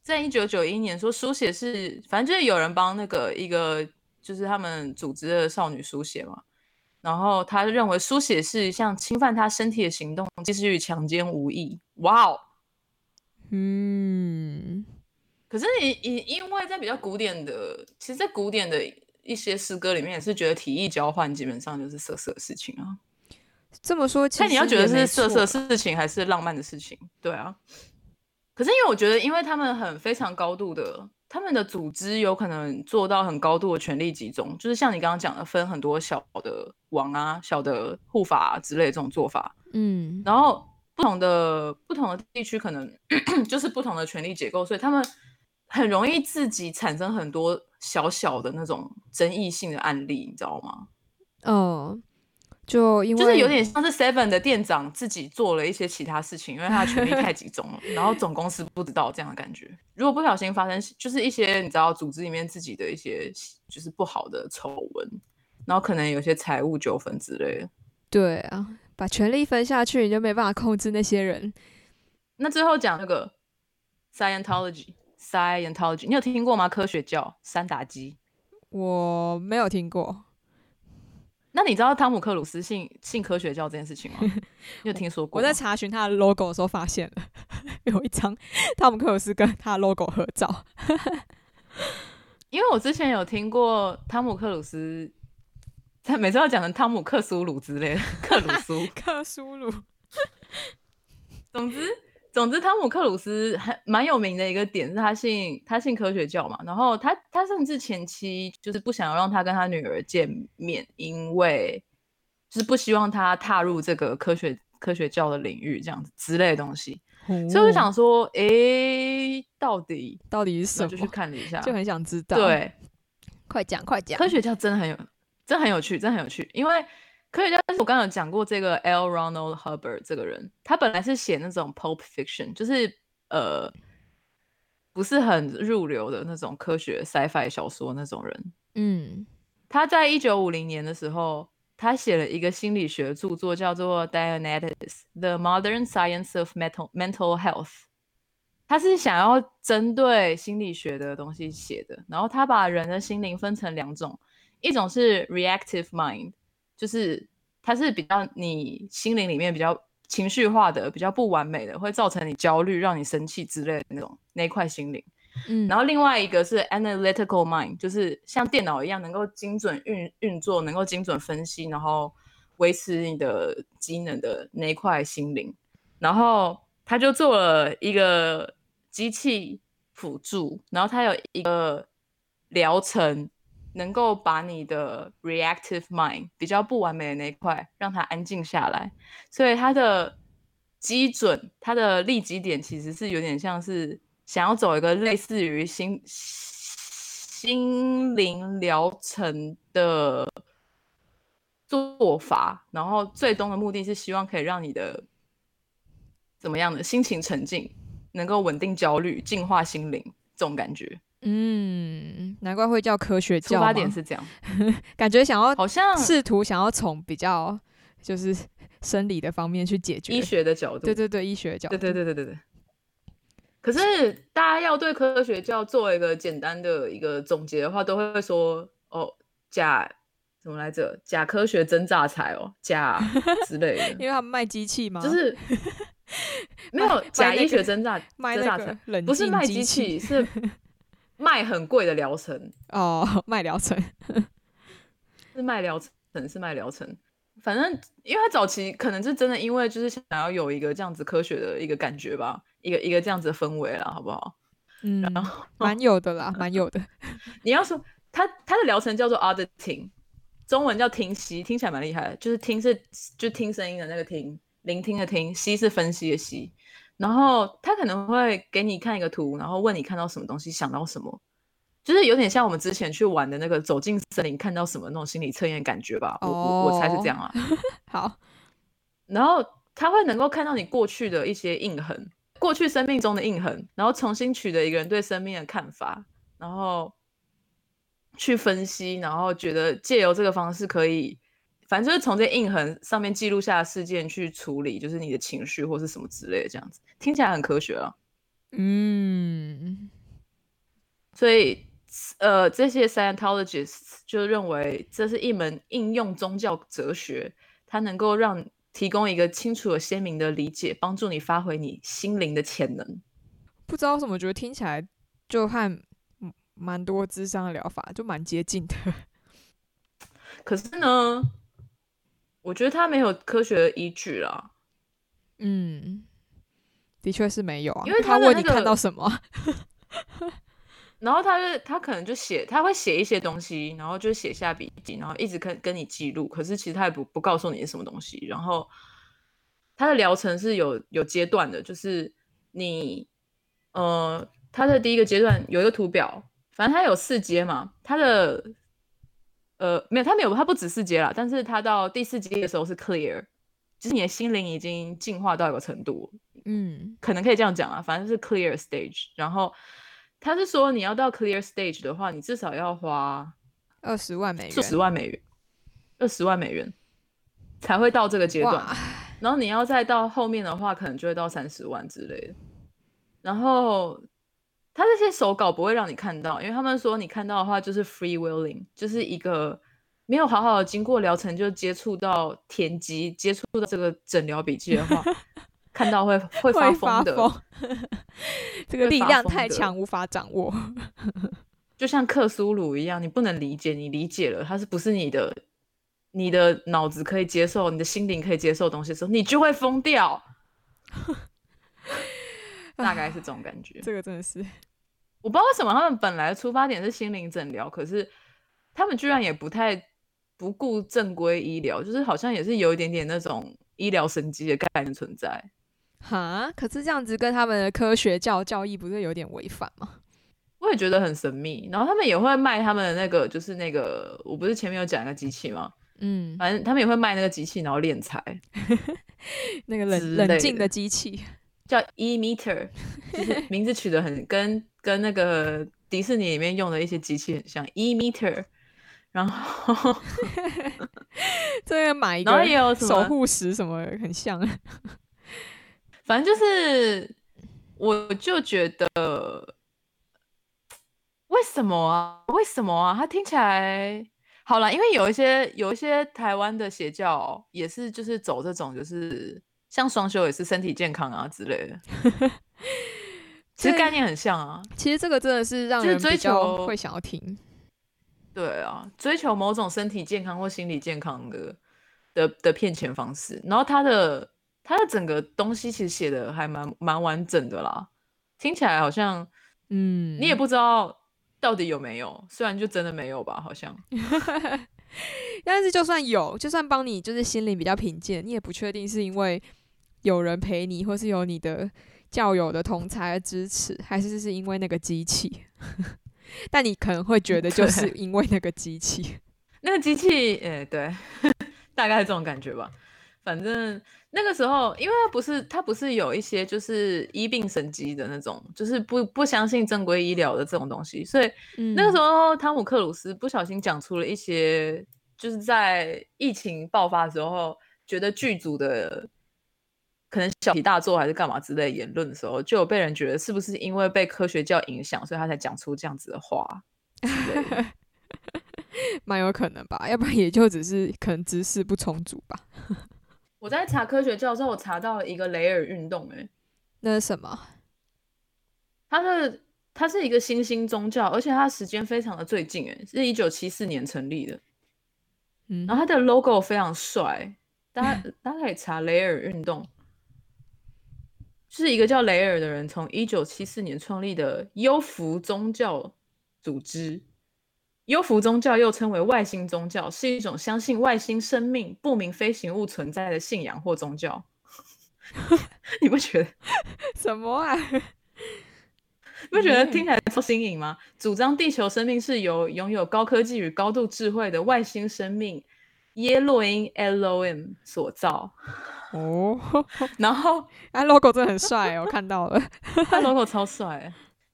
S1: 在一九九一年说书写是，反正就是有人帮那个一个，就是他们组织的少女书写嘛。然后他认为书写是像侵犯他身体的行动，即使与强奸无异。哇哦。嗯。可是你你因为在比较古典的，其实，在古典的。一些诗歌里面也是觉得体意交换基本上就是色色的事情啊。
S2: 这么说，那
S1: 你要觉得是色色事情还是浪漫的事情？对啊。可是因为我觉得，因为他们很非常高度的，他们的组织有可能做到很高度的权力集中，就是像你刚刚讲的，分很多小的王啊、小的护法之类这种做法。嗯。然后不同的不同的地区可能 就是不同的权力结构，所以他们很容易自己产生很多。小小的那种争议性的案例，你知道吗？哦，就
S2: 因为就
S1: 是有点像是 Seven 的店长自己做了一些其他事情，因为他的权力太集中了，然后总公司不知道这样的感觉。如果不小心发生，就是一些你知道组织里面自己的一些就是不好的丑闻，然后可能有些财务纠纷之类的。
S2: 对啊，把权力分下去，你就没办法控制那些人。
S1: 那最后讲那个 Scientology。塞研究，你有听过吗？科学教三打鸡，
S2: 我没有听过。
S1: 那你知道汤姆克鲁斯信信科学教这件事情吗？有听说过？
S2: 我在查询他的 logo 的时候，发现了有一张汤姆克鲁斯跟他 logo 合照。
S1: 因为我之前有听过汤姆克鲁斯，他每次要讲成汤姆克苏鲁之类的克鲁苏
S2: 克苏鲁，
S1: 总之。总之，汤姆克鲁斯还蛮有名的一个点是，他信他信科学教嘛。然后他他甚至前期就是不想要让他跟他女儿见面，因为就是不希望他踏入这个科学科学教的领域这样子之类东西。所以我想说，哎，到底
S2: 到底是什么？
S1: 就去看了一下，
S2: 就很想知道。
S1: 对，
S2: 快讲快讲，
S1: 科学教真很有，真很有趣，真很有趣，因为。科学家，我刚刚有讲过这个 L. Ronald Hubbard 这个人，他本来是写那种 Pulp Fiction，就是呃不是很入流的那种科学 Sci-Fi 小说那种人。嗯，他在一九五零年的时候，他写了一个心理学著作，叫做《d i a n e t i c s The Modern Science of Mental Mental Health》。他是想要针对心理学的东西写的，然后他把人的心灵分成两种，一种是 Reactive Mind。就是它是比较你心灵里面比较情绪化的、比较不完美的，会造成你焦虑、让你生气之类的那种那一块心灵。嗯，然后另外一个是 analytical mind，就是像电脑一样能够精准运运作、能够精准分析，然后维持你的机能的那一块心灵。然后他就做了一个机器辅助，然后他有一个疗程。能够把你的 reactive mind 比较不完美的那一块让它安静下来，所以它的基准、它的立即点其实是有点像是想要走一个类似于心心灵疗程的做法，然后最终的目的是希望可以让你的怎么样的心情沉静，能够稳定焦虑、净化心灵这种感觉。
S2: 嗯，难怪会叫科学教。
S1: 出发点是这样，
S2: 感觉想要好像试图想要从比较就是生理的方面去解决
S1: 医学的角度。
S2: 对对对，医学角。对
S1: 对对对对对。可是大家要对科学教做一个简单的一个总结的话，都会说哦，假怎么来着？假科学真榨财哦，假 之类的。因
S2: 为他们卖机器吗？
S1: 就是 没有假医学真榨，卖
S2: 榨个
S1: 不是
S2: 卖
S1: 机器是。卖很贵的疗程
S2: 哦，卖疗程
S1: 是卖疗程是卖疗程，反正因为他早期可能就是真的，因为就是想要有一个这样子科学的一个感觉吧，一个一个这样子的氛围啦，好不好？
S2: 嗯，然 蛮有的啦，蛮有的。
S1: 你要说他他的疗程叫做 auditing，中文叫听析，听起来蛮厉害的，就是听是就听声音的那个听，聆听的听，析是分析的析。然后他可能会给你看一个图，然后问你看到什么东西，想到什么，就是有点像我们之前去玩的那个走进森林看到什么那种心理测验感觉吧。我我我猜是这样啊。
S2: 好，
S1: 然后他会能够看到你过去的一些印痕，过去生命中的印痕，然后重新取得一个人对生命的看法，然后去分析，然后觉得借由这个方式可以。反正就是从这印痕上面记录下的事件去处理，就是你的情绪或是什么之类的，这样子听起来很科学了。
S2: 嗯，
S1: 所以呃，这些 scientologists 就认为这是一门应用宗教哲学，它能够让提供一个清楚而鲜明的理解，帮助你发挥你心灵的潜能。
S2: 不知道怎么觉得听起来就和蛮多智商疗法就蛮接近的，
S1: 可是呢？我觉得他没有科学依据
S2: 了，嗯，的确是没有啊。
S1: 因为他
S2: 问你看到什么，
S1: 然后他就他可能就写，他会写一些东西，然后就写下笔记，然后一直跟跟你记录。可是其实他也不不告诉你是什么东西。然后他的疗程是有有阶段的，就是你呃，他的第一个阶段有一个图表，反正他有四阶嘛，他的。呃，没有，他没有，他不止四节了，但是他到第四节的时候是 clear，就是你的心灵已经进化到一个程度，
S2: 嗯，
S1: 可能可以这样讲啊，反正是 clear stage。然后他是说你要到 clear stage 的话，你至少要花
S2: 二十万美元，
S1: 十万美元，二十万美元才会到这个阶段。然后你要再到后面的话，可能就会到三十万之类的。然后。他这些手稿不会让你看到，因为他们说你看到的话就是 free willing，就是一个没有好好的经过疗程就接触到田鸡，接触到这个诊疗笔记的话，看到会会
S2: 发
S1: 疯的，
S2: 这个力量太强，无法掌握，
S1: 就像克苏鲁一样，你不能理解，你理解了，它是不是你的，你的脑子可以接受，你的心灵可以接受东西的时候，你就会疯掉，大概是这种感觉，
S2: 这个真的是。
S1: 我不知道为什么他们本来的出发点是心灵诊疗，可是他们居然也不太不顾正规医疗，就是好像也是有一点点那种医疗神机的概念存在。
S2: 哈，可是这样子跟他们的科学教教义不是有点违反吗？
S1: 我也觉得很神秘。然后他们也会卖他们的那个，就是那个，我不是前面有讲一个机器吗？嗯，反正他们也会卖那个机器，然后敛财，
S2: 那个冷冷静的机器。
S1: 叫 e m e t e r 名字取得很跟跟那个迪士尼里面用的一些机器很像 e m e t e r 然后
S2: 这个买一个守护石什么很像，
S1: 反正就是我就觉得为什么啊为什么啊？它听起来好了，因为有一些有一些台湾的邪教也是就是走这种就是。像双休也是身体健康啊之类的，其实概念很像啊。
S2: 其实这个真的是让人
S1: 追求
S2: 会想要听，
S1: 对啊，追求某种身体健康或心理健康的的的骗钱方式。然后他的他的整个东西其实写的还蛮蛮完整的啦，听起来好像
S2: 嗯，
S1: 你也不知道到底有没有，虽然就真的没有吧，好像，
S2: 但是就算有，就算帮你就是心灵比较平静，你也不确定是因为。有人陪你，或是有你的教友的同才支持，还是是因为那个机器？但你可能会觉得，就是因为那个机器，
S1: 那个机器，哎，对，大概这种感觉吧。反正那个时候，因为他不是他不是有一些就是医病神机的那种，就是不不相信正规医疗的这种东西，所以那个时候，汤姆克鲁斯不小心讲出了一些，就是在疫情爆发之后，觉得剧组的。可能小题大做还是干嘛之类言论的时候，就有被人觉得是不是因为被科学教影响，所以他才讲出这样子的话
S2: 蛮有可能吧？要不然也就只是可能知识不充足吧。
S1: 我在查科学教候，我查到了一个雷尔运动，哎，
S2: 那是什么？
S1: 它是它是一个新兴宗教，而且它时间非常的最近，哎，是一九七四年成立的。
S2: 嗯，
S1: 然后它的 logo 非常帅，大家大家可以查雷尔运动。是一个叫雷尔的人从一九七四年创立的优福宗教组织。优福宗教又称为外星宗教，是一种相信外星生命、不明飞行物存在的信仰或宗教。你不觉得
S2: 什么啊？
S1: 你不觉得听起来不新颖吗？主张地球生命是由拥有高科技与高度智慧的外星生命耶洛因 （LOM） 所造。哦，然后
S2: 哎，logo 真的很帅，我看到了，他
S1: logo 超帅。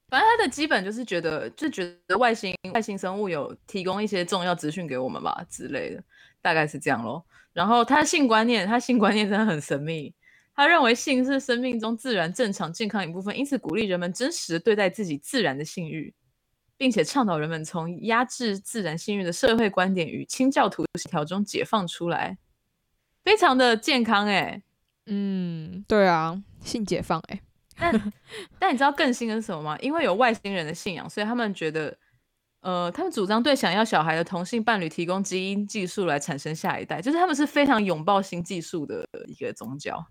S1: 反正他的基本就是觉得，就觉得外星外星生物有提供一些重要资讯给我们吧之类的，大概是这样咯。然后他性观念，他性观念真的很神秘。他认为性是生命中自然、正常、健康一部分，因此鼓励人们真实对待自己自然的性欲，并且倡导人们从压制自然性欲的社会观点与清教徒条中解放出来。非常的健康哎，
S2: 嗯，对啊，性解放哎，
S1: 但但你知道更新的是什么吗？因为有外星人的信仰，所以他们觉得，呃，他们主张对想要小孩的同性伴侣提供基因技术来产生下一代，就是他们是非常拥抱新技术的一个宗教。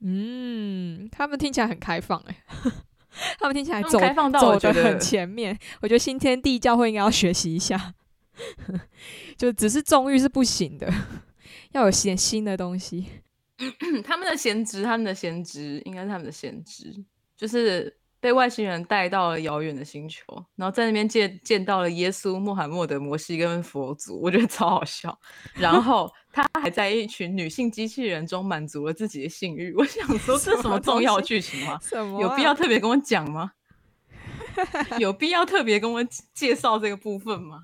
S2: 嗯，他们听起来很开放哎，他们听起来走走的很前面，我觉得新天地教会应该要学习一下，就只是纵欲是不行的。要有点新的东西。
S1: 他们的先知，他们的先知，应该是他们的先知，就是被外星人带到了遥远的星球，然后在那边见见到了耶稣、穆罕默德、摩西跟佛祖，我觉得超好笑。然 后他还在一群女性机器人中满足了自己的性欲，我想说 这什么重要剧情吗？
S2: 什么？
S1: 有必要特别跟我讲吗？有必要特别跟我介绍这个部分吗？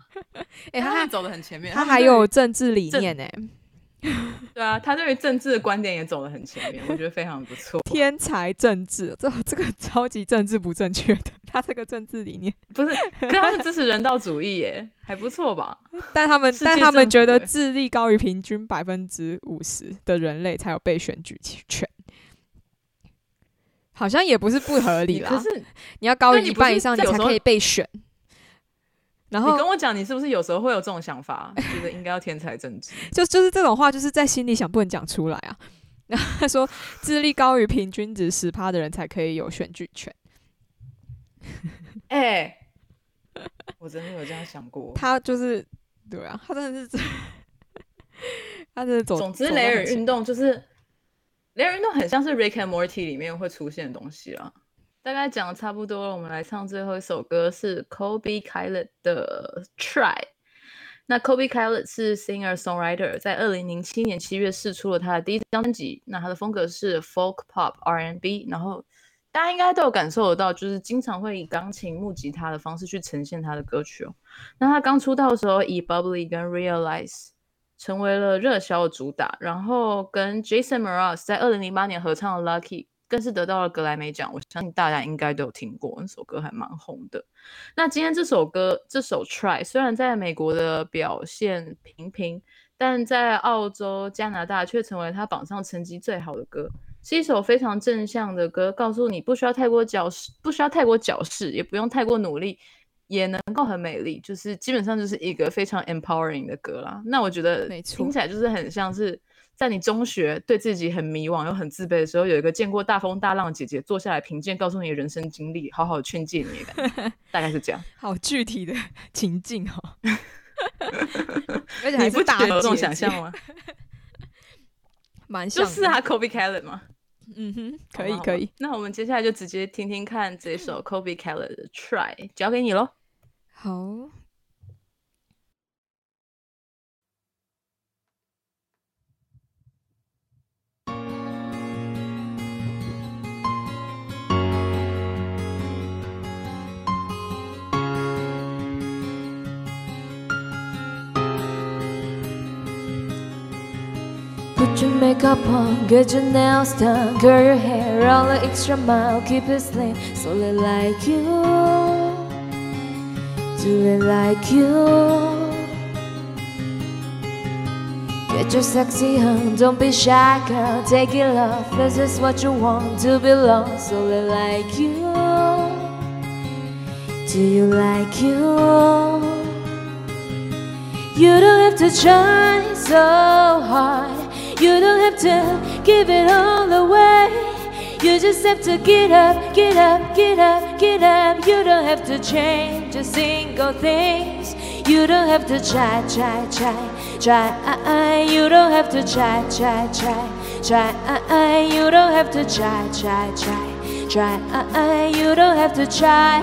S1: 哎，他走的很前面，他
S2: 还有政治理念哎。
S1: 对啊，他对于政治的观点也走得很前面，我觉得非常不错。
S2: 天才政治，这这个 超级政治不正确的，他这个政治理念
S1: 不是，可是他是支持人道主义耶，还不错吧？
S2: 但他们但他们觉得智力高于平均百分之五十的人类才有被选举权，好像也不是不合理啦。
S1: 可是你
S2: 要高于一半以上，你才可以被选。然你
S1: 跟我讲，你是不是有时候会有这种想法？觉得应该要天才政治？
S2: 就就是这种话，就是在心里想，不能讲出来啊。然 他说，智力高于平均值十趴的人才可以有选举权。
S1: 哎，我真的有这样想过。
S2: 他就是，对啊，他真的是，他的
S1: 总总之，雷尔运动就是雷尔运动，很像是《Rick and Morty》里面会出现的东西啊。大概讲的差不多了，我们来唱最后一首歌，是 Kobe Khaled 的《Try》。那 Kobe Khaled 是 singer songwriter，在二零零七年七月试出了他的第一张专辑。那他的风格是 folk pop R&B，然后大家应该都有感受得到，就是经常会以钢琴、木吉他的方式去呈现他的歌曲哦。那他刚出道的时候，以《Bubbly》跟《Realize》成为了热销的主打，然后跟 Jason Mraz 在二零零八年合唱的《Lucky》。更是得到了格莱美奖，我相信大家应该都有听过那首歌，还蛮红的。那今天这首歌，这首 Try 虽然在美国的表现平平，但在澳洲、加拿大却成为它榜上成绩最好的歌，是一首非常正向的歌，告诉你不需要太过矫饰，不需要太过矫饰，也不用太过努力，也能够很美丽，就是基本上就是一个非常 empowering 的歌啦。那我觉得，听起来就是很像是。在你中学对自己很迷惘又很自卑的时候，有一个见过大风大浪姐姐坐下来评鉴，告诉你人生经历，好好劝诫你，大概是这样。
S2: 好具体的 情境哦，
S1: 而且还是大姐姐，
S2: 蛮像
S1: 啊，Kobe Kellen 吗？
S2: 嗯哼，可以可以。
S1: 那我们接下来就直接听听看这首 Kobe Kellen 的 Try，交给你喽。
S2: 好。
S3: makeup on, get your nails done, curl your hair roll the extra mile, keep it slim, slowly like you, do it like you. Get your sexy on, don't be shy girl, take it off, this is what you want to belong, slowly like you, do you like you? You don't have to try so hard you don't have to give it all away. You just have to get up, get up, get up, get up. You don't have to change a single thing. You don't have to try, try, try, try. Uh, uh, you don't have to try, try, try, try. Uh, uh, you don't have to try, try, try, try. Uh, uh, you don't have to try.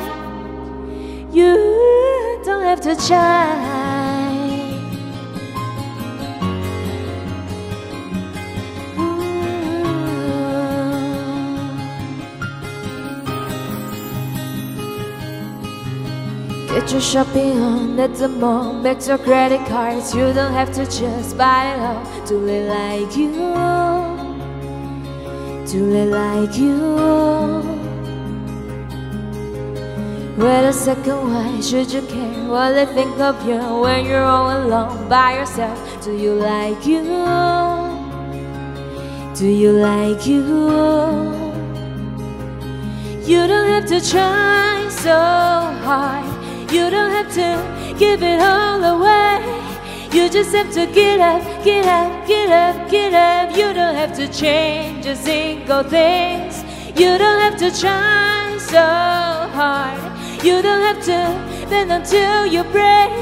S3: You don't have to try. You shopping on at the mall. Back your credit cards. You don't have to just buy it all. Do it like you. Do it like you. Wait a second, why should you care what they think of you when you're all alone by yourself? Do you like you? Do you like you? You don't have to try so hard. You don't have to give it all away. You just have to get up, get up, get up, get up. You don't have to change a single thing. You don't have to try so hard. You don't have to bend until you break.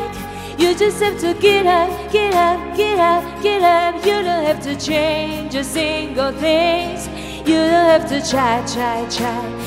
S3: You just have to get up, get up, get up, get up. You don't have to change a single thing. You don't have to try, try, try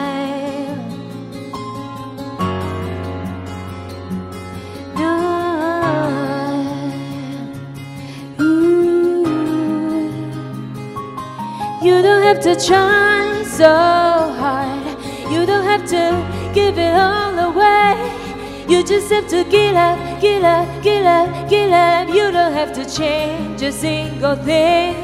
S3: have to try so hard. You don't have to give it all away. You just have to get up, get up, get up, get up. You don't have to change a single thing.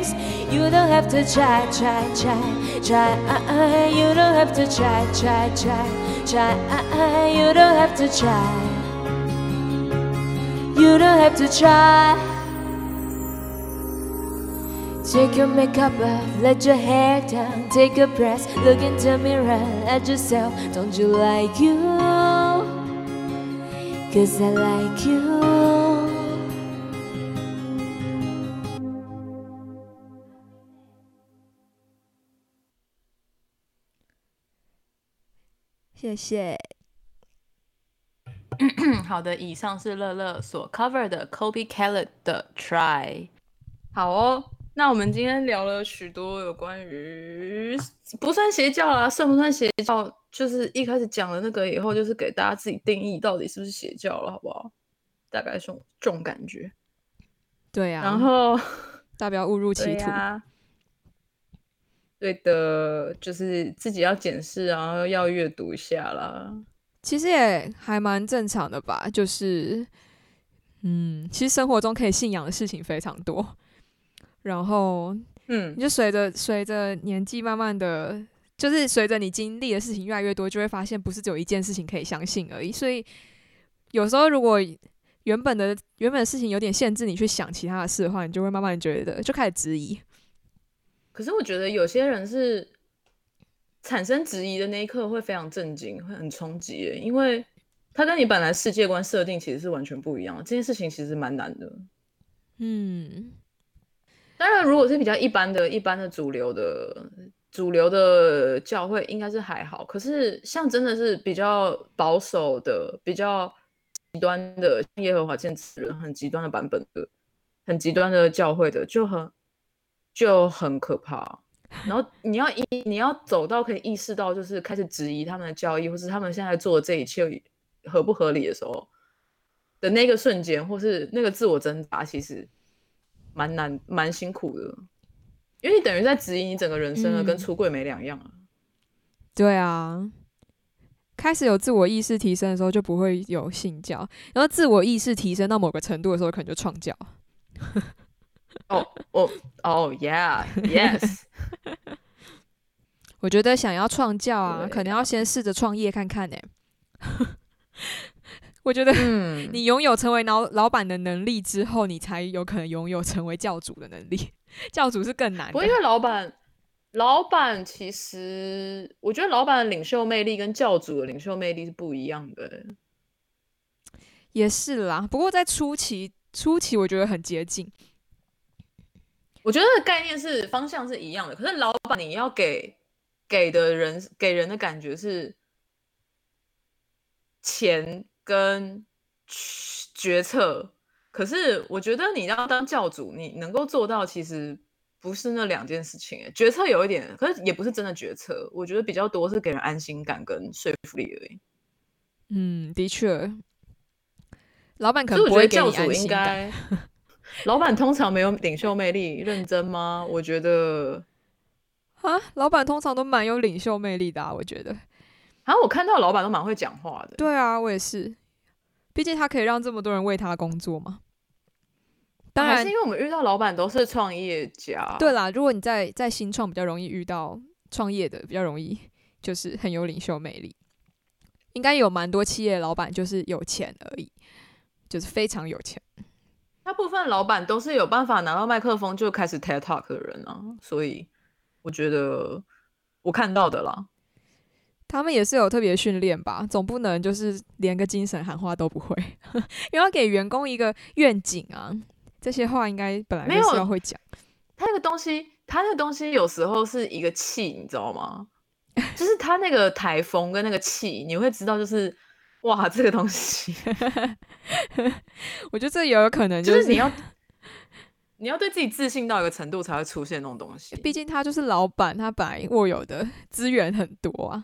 S3: You don't have to try, try, try, try. Uh-uh. You don't have to try, try, try, try. Uh-uh. You don't have to try. You don't have to try. Take your makeup off, let your hair down, take a breath, look in the mirror at yourself. Don't you like you? Cause I like you.
S1: 好的，以上是乐乐所 cover 的 Kobe Try。好哦，那我们今天聊了许多有关于不算邪教啊，算不算邪教？就是一开始讲了那个以后，就是给大家自己定义到底是不是邪教了，好不好？大概是这种感觉。
S2: 对
S1: 呀，然后
S2: 大不要误入歧途。
S1: 对的，就是自己要检视，然后要阅读一下啦。
S2: 其实也还蛮正常的吧，就是嗯，其实生活中可以信仰的事情非常多。然后，
S1: 嗯，
S2: 就随着随着年纪慢慢的，就是随着你经历的事情越来越多，就会发现不是只有一件事情可以相信而已。所以，有时候如果原本的原本的事情有点限制你去想其他的事的话，你就会慢慢觉得就开始质疑。
S1: 可是我觉得有些人是产生质疑的那一刻会非常震惊，会很冲击，因为他跟你本来世界观设定其实是完全不一样的。这件事情其实蛮难的，嗯。当然，如果是比较一般的、一般的主流的主流的教会，应该是还好。可是像真的是比较保守的、比较极端的，像耶和华见证人很极端的版本的、很极端的教会的，就很就很可怕。然后你要一你要走到可以意识到，就是开始质疑他们的教义，或是他们现在做的这一切合不合理的时候的那个瞬间，或是那个自我挣扎，其实。蛮难，蛮辛苦的，因为你等于在质疑你整个人生了，跟出柜没两样啊。
S2: 对啊，开始有自我意识提升的时候就不会有性教，然后自我意识提升到某个程度的时候可能就创教。
S1: 哦哦哦，Yeah，Yes。
S2: 我觉得想要创教啊，可能要先试着创业看看呢。我觉得，你拥有成为老老板的能力之后，你才有可能拥有成为教主的能力。教主是更难。
S1: 不，因为老板，老板其实，我觉得老板的领袖魅力跟教主的领袖魅力是不一样的。
S2: 也是啦，不过在初期，初期我觉得很接近。
S1: 我觉得概念是方向是一样的，可是老板你要给给的人给人的感觉是钱。跟决策，可是我觉得你要当教主，你能够做到，其实不是那两件事情。决策有一点，可是也不是真的决策。我觉得比较多是给人安心感跟说服力而
S2: 已。嗯，的确，老板可是不会
S1: 给教主应该。老板通常没有领袖魅力，认真吗？我觉得
S2: 啊，老板通常都蛮有领袖魅力的啊，我觉得。
S1: 然后我看到老板都蛮会讲话的。
S2: 对啊，我也是。毕竟他可以让这么多人为他工作嘛。
S1: 当然，是因为我们遇到老板都是创业家。
S2: 对啦，如果你在在新创比较容易遇到创业的，比较容易就是很有领袖魅力。应该有蛮多企业老板就是有钱而已，就是非常有钱。
S1: 大部分老板都是有办法拿到麦克风就开始 TED Talk 的人啊，所以我觉得我看到的啦。
S2: 他们也是有特别训练吧，总不能就是连个精神喊话都不会，因 为要给员工一个愿景啊。这些话应该本来
S1: 是有
S2: 会讲。
S1: 他那个东西，他那个东西有时候是一个气，你知道吗？就是他那个台风跟那个气，你会知道就是哇，这个东西。
S2: 我觉得这也有可能，就
S1: 是
S2: 你
S1: 要你要对自己自信到一个程度才会出现那种东西。
S2: 毕竟他就是老板，他本来握有的资源很多啊。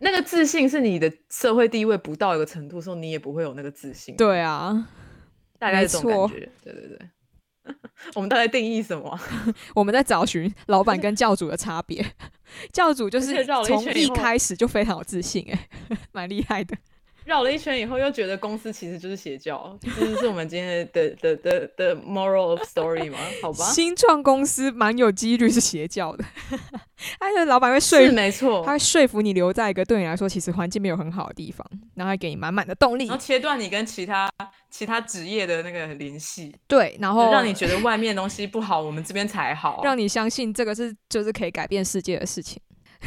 S1: 那个自信是你的社会地位不到一个程度的时候，你也不会有那个自信。
S2: 对啊，
S1: 大
S2: 概
S1: 这种感觉。对对对，我们概定义什么？
S2: 我们在找寻老板跟教主的差别。教主就是从一开始就非常有自信，哎，蛮厉害的。
S1: 绕了一圈以后，又觉得公司其实就是邪教，这就是我们今天的的的的 moral of story 嘛？好吧，
S2: 新创公司蛮有几率是邪教的，他的老板会说
S1: 没错，
S2: 他会说服你留在一个对你来说其实环境没有很好的地方，然后还给你满满的动力，
S1: 然后切断你跟其他其他职业的那个联系，
S2: 对，然后
S1: 让你觉得外面东西不好，我们这边才好，
S2: 让你相信这个是就是可以改变世界的事情。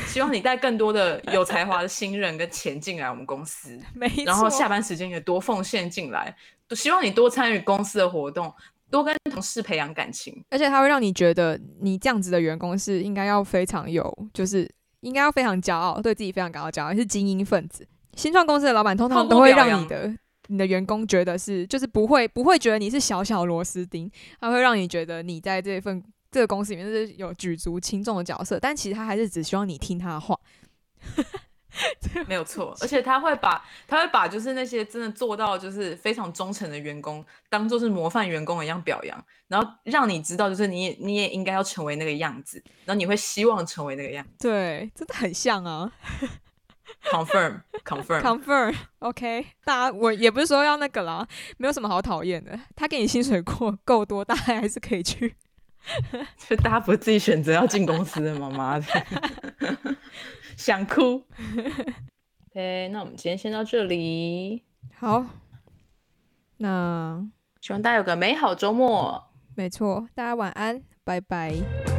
S1: 希望你带更多的有才华的新人跟钱进来我们公司，然后下班时间也多奉献进来，希望你多参与公司的活动，多跟同事培养感情。
S2: 而且他会让你觉得，你这样子的员工是应该要非常有，就是应该要非常骄傲，对自己非常感到骄傲，是精英分子。新创公司的老板通常都会让你的你的员工觉得是，就是不会不会觉得你是小小螺丝钉，他会让你觉得你在这份。这个公司里面是有举足轻重的角色，但其实他还是只希望你听他的话，
S1: 没有错。而且他会把他会把就是那些真的做到就是非常忠诚的员工当做是模范员工一样表扬，然后让你知道就是你你也应该要成为那个样子，然后你会希望成为那个样
S2: 子。对，真的很像啊。
S1: Confirm，confirm，confirm。
S2: OK，大家我也不是说要那个啦，没有什么好讨厌的。他给你薪水过够多，大概还是可以去。
S1: 就大家不自己选择要进公司的，妈妈的，想哭。OK，那我们今天先到这里，
S2: 好，那
S1: 希望大家有个美好周末，
S2: 没错，大家晚安，
S1: 拜
S2: 拜。